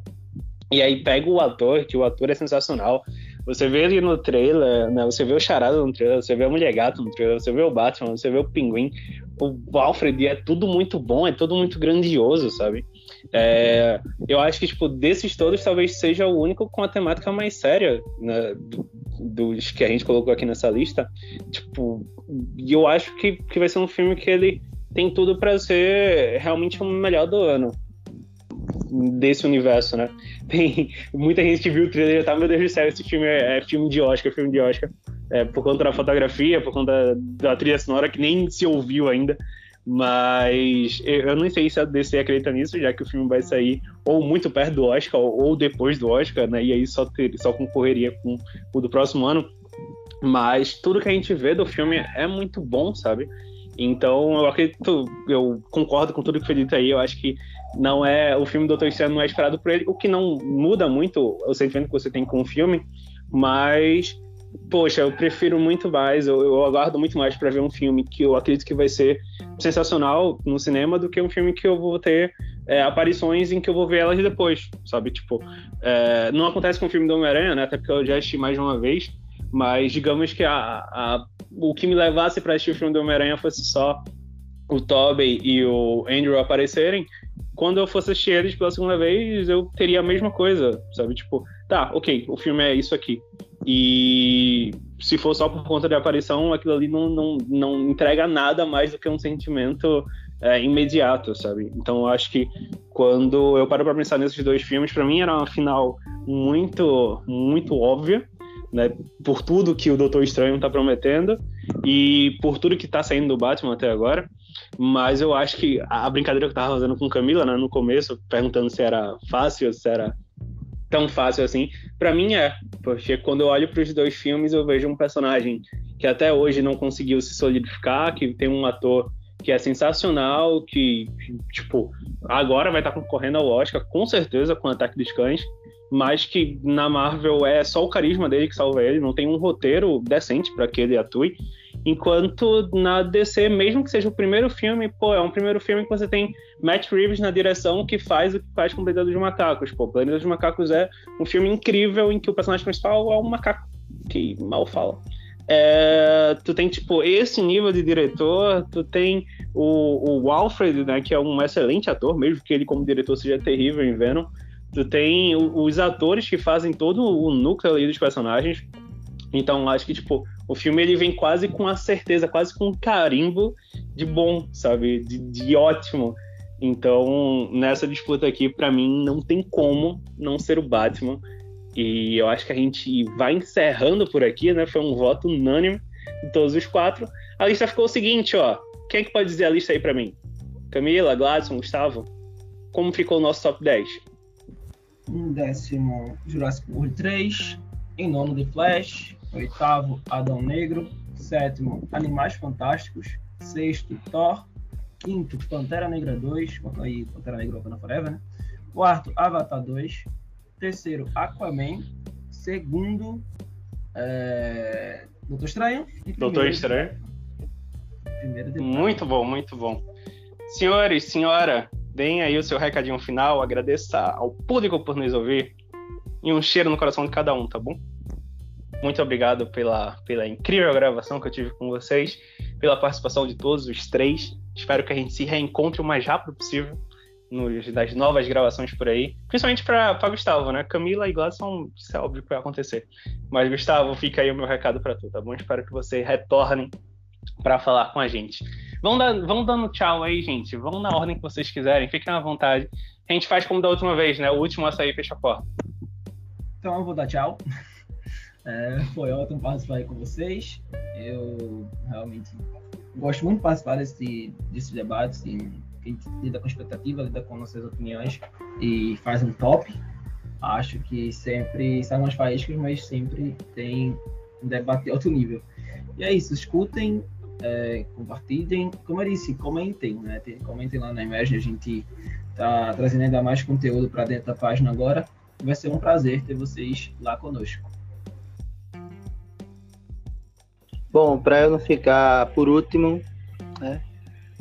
E aí pega o ator, que o ator é sensacional. Você vê ele no trailer, né? Você vê o Charada no trailer, você vê a Mulher Gato no trailer, você vê o Batman, você vê o Pinguim. O Alfred é tudo muito bom, é tudo muito grandioso, sabe? É, eu acho que, tipo, desses todos, talvez seja o único com a temática mais séria, né? dos que a gente colocou aqui nessa lista. Tipo, e eu acho que, que vai ser um filme que ele tem tudo para ser realmente o melhor do ano desse universo, né? Tem muita gente que viu o trailer e tá, meu Deus do céu, esse filme é, é filme de Oscar, filme de Oscar. É, por conta da fotografia, por conta da, da trilha sonora que nem se ouviu ainda. Mas eu não sei se a DC acredita nisso, já que o filme vai sair ou muito perto do Oscar ou depois do Oscar, né? E aí só, ter, só concorreria com o do próximo ano. Mas tudo que a gente vê do filme é muito bom, sabe? Então eu acredito, eu concordo com tudo que foi dito aí. Eu acho que não é o filme Doutor Estranho não é esperado por ele, o que não muda muito o sentimento que você tem com o filme, mas poxa, eu prefiro muito mais, eu, eu aguardo muito mais para ver um filme que eu acredito que vai ser sensacional no cinema do que um filme que eu vou ter é, aparições em que eu vou ver elas depois, sabe? Tipo, é, não acontece com o filme do Homem-Aranha, né? Até porque eu já assisti mais de uma vez, mas digamos que a, a o que me levasse para assistir o filme do Homem-Aranha fosse só o Tobey e o Andrew aparecerem, quando eu fosse assistir eles pela segunda vez, eu teria a mesma coisa, sabe? Tipo, tá, ok, o filme é isso aqui. E se for só por conta de aparição, aquilo ali não, não, não entrega nada mais do que um sentimento é, imediato, sabe? Então eu acho que quando eu paro pra pensar nesses dois filmes, para mim era uma final muito, muito óbvia, né? Por tudo que o Doutor Estranho tá prometendo e por tudo que tá saindo do Batman até agora. Mas eu acho que a brincadeira que eu tava fazendo com Camila, né, no começo, perguntando se era fácil, se era tão fácil assim, para mim é, porque quando eu olho para os dois filmes eu vejo um personagem que até hoje não conseguiu se solidificar, que tem um ator que é sensacional, que, tipo, agora vai estar concorrendo ao Oscar, com certeza, com o Ataque dos Cães, mas que na Marvel é só o carisma dele que salva ele, não tem um roteiro decente para que ele atue. Enquanto na DC, mesmo que seja o primeiro filme, pô, é um primeiro filme que você tem Matt Reeves na direção que faz o que faz com Planeta dos Macacos. Pô, Planeta dos Macacos é um filme incrível em que o personagem principal é um macaco que mal fala. É, tu tem, tipo, esse nível de diretor, tu tem o, o Alfred, né, que é um excelente ator, mesmo que ele como diretor seja terrível em Venom. Tu tem os atores que fazem todo o núcleo ali dos personagens. Então, acho que, tipo, o filme ele vem quase com a certeza, quase com um carimbo de bom, sabe? De, de ótimo. Então, nessa disputa aqui, para mim, não tem como não ser o Batman. E eu acho que a gente vai encerrando por aqui, né? Foi um voto unânime de todos os quatro. A lista ficou o seguinte, ó. Quem é que pode dizer a lista aí para mim? Camila, Gladson, Gustavo? Como ficou o nosso top 10? Em décimo, Jurassic World 3. Em nono, The Flash. Oitavo, Adão Negro. Sétimo, Animais Fantásticos. Sexto, Thor. Quinto, Pantera Negra 2. Botou aí Pantera Negra Wakanda Forever, né? Quarto, Avatar 2. Terceiro, Aquaman. Segundo, é... Doutor Estranho. Doutor Estranho. Primeiro, muito bom, muito bom. Senhores, senhora, deem aí o seu recadinho final. Agradeça ao público por nos ouvir. E um cheiro no coração de cada um, tá bom? Muito obrigado pela, pela incrível gravação que eu tive com vocês, pela participação de todos os três. Espero que a gente se reencontre o mais rápido possível nos, das novas gravações por aí. Principalmente para Gustavo, né? Camila e Gladson, isso é óbvio que vai acontecer. Mas, Gustavo, fica aí o meu recado para tu, tá bom? Espero que você retorne para falar com a gente. Vão, vão dando tchau aí, gente. Vão na ordem que vocês quiserem, fiquem à vontade. A gente faz como da última vez, né? O último a sair fecha a porta. Então eu vou dar tchau. [laughs] É, foi ótimo participar aí com vocês. Eu realmente gosto muito de participar desse, desses debates. E, a gente lida com expectativa, lida com nossas opiniões e faz um top. Acho que sempre saem umas faíscas, mas sempre tem um debate de alto nível. E é isso, escutem é, compartilhem, como eu disse, comentem, né? Comentem lá na imagem, a gente tá trazendo ainda mais conteúdo para dentro da página agora. Vai ser um prazer ter vocês lá conosco. Bom, para eu não ficar por último, né?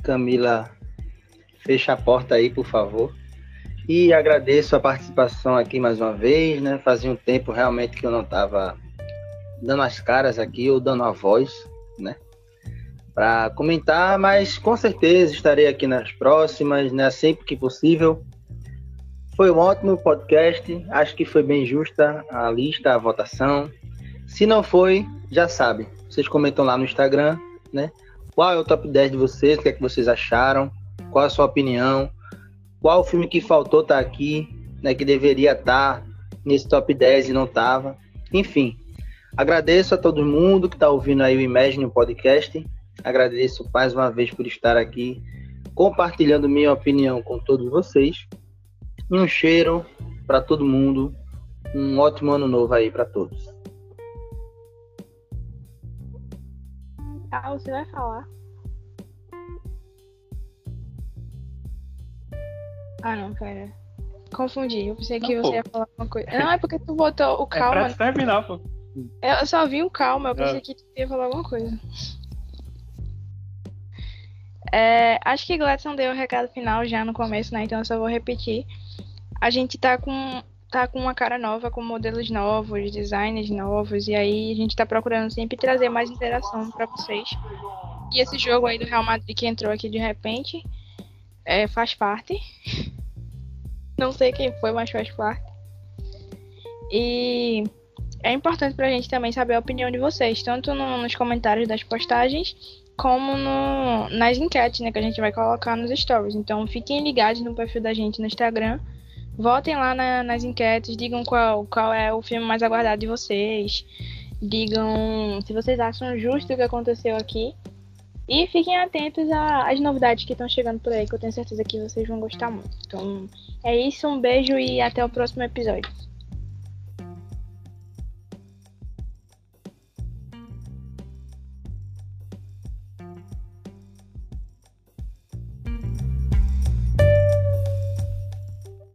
Camila, fecha a porta aí, por favor. E agradeço a participação aqui mais uma vez, né? Fazia um tempo realmente que eu não estava dando as caras aqui ou dando a voz? Para comentar, mas com certeza estarei aqui nas próximas, né? Sempre que possível. Foi um ótimo podcast, acho que foi bem justa a lista, a votação. Se não foi, já sabe. Vocês comentam lá no Instagram, né? Qual é o top 10 de vocês? O que é que vocês acharam? Qual a sua opinião? qual filme que faltou tá aqui, né, que deveria estar tá nesse top 10 e não tava. Enfim, agradeço a todo mundo que está ouvindo aí o Imagine Podcast. Agradeço mais uma vez por estar aqui compartilhando minha opinião com todos vocês. Um cheiro para todo mundo. Um ótimo ano novo aí para todos. Ah, você vai falar? Ah, não, pera. Confundi. Eu pensei que Não, você pô. ia falar uma coisa. Não, é porque tu botou o É calma. pra terminar, pô. Eu só vi o calma, eu pensei Ah. que tu ia falar alguma coisa. É, acho que Gladson deu o recado final já no começo, né? Então eu só vou repetir. A gente tá com, tá com uma cara nova, com modelos novos, designs novos, e aí a gente tá procurando sempre trazer mais interação pra vocês. E esse jogo aí do Real Madrid que entrou aqui de repente é, faz parte. [laughs] Não sei quem foi, mas faz parte. E é importante pra gente também saber a opinião de vocês, tanto no- nos comentários das postagens, como no- nas enquetes, né, que a gente vai colocar nos stories. Então fiquem ligados no perfil da gente no Instagram. Votem lá na- nas enquetes, digam qual, qual é o filme mais aguardado de vocês. Digam se vocês acham justo o que aconteceu aqui. E fiquem atentos às novidades que estão chegando por aí, que eu tenho certeza que vocês vão gostar muito. Então é isso, um beijo e até o próximo episódio.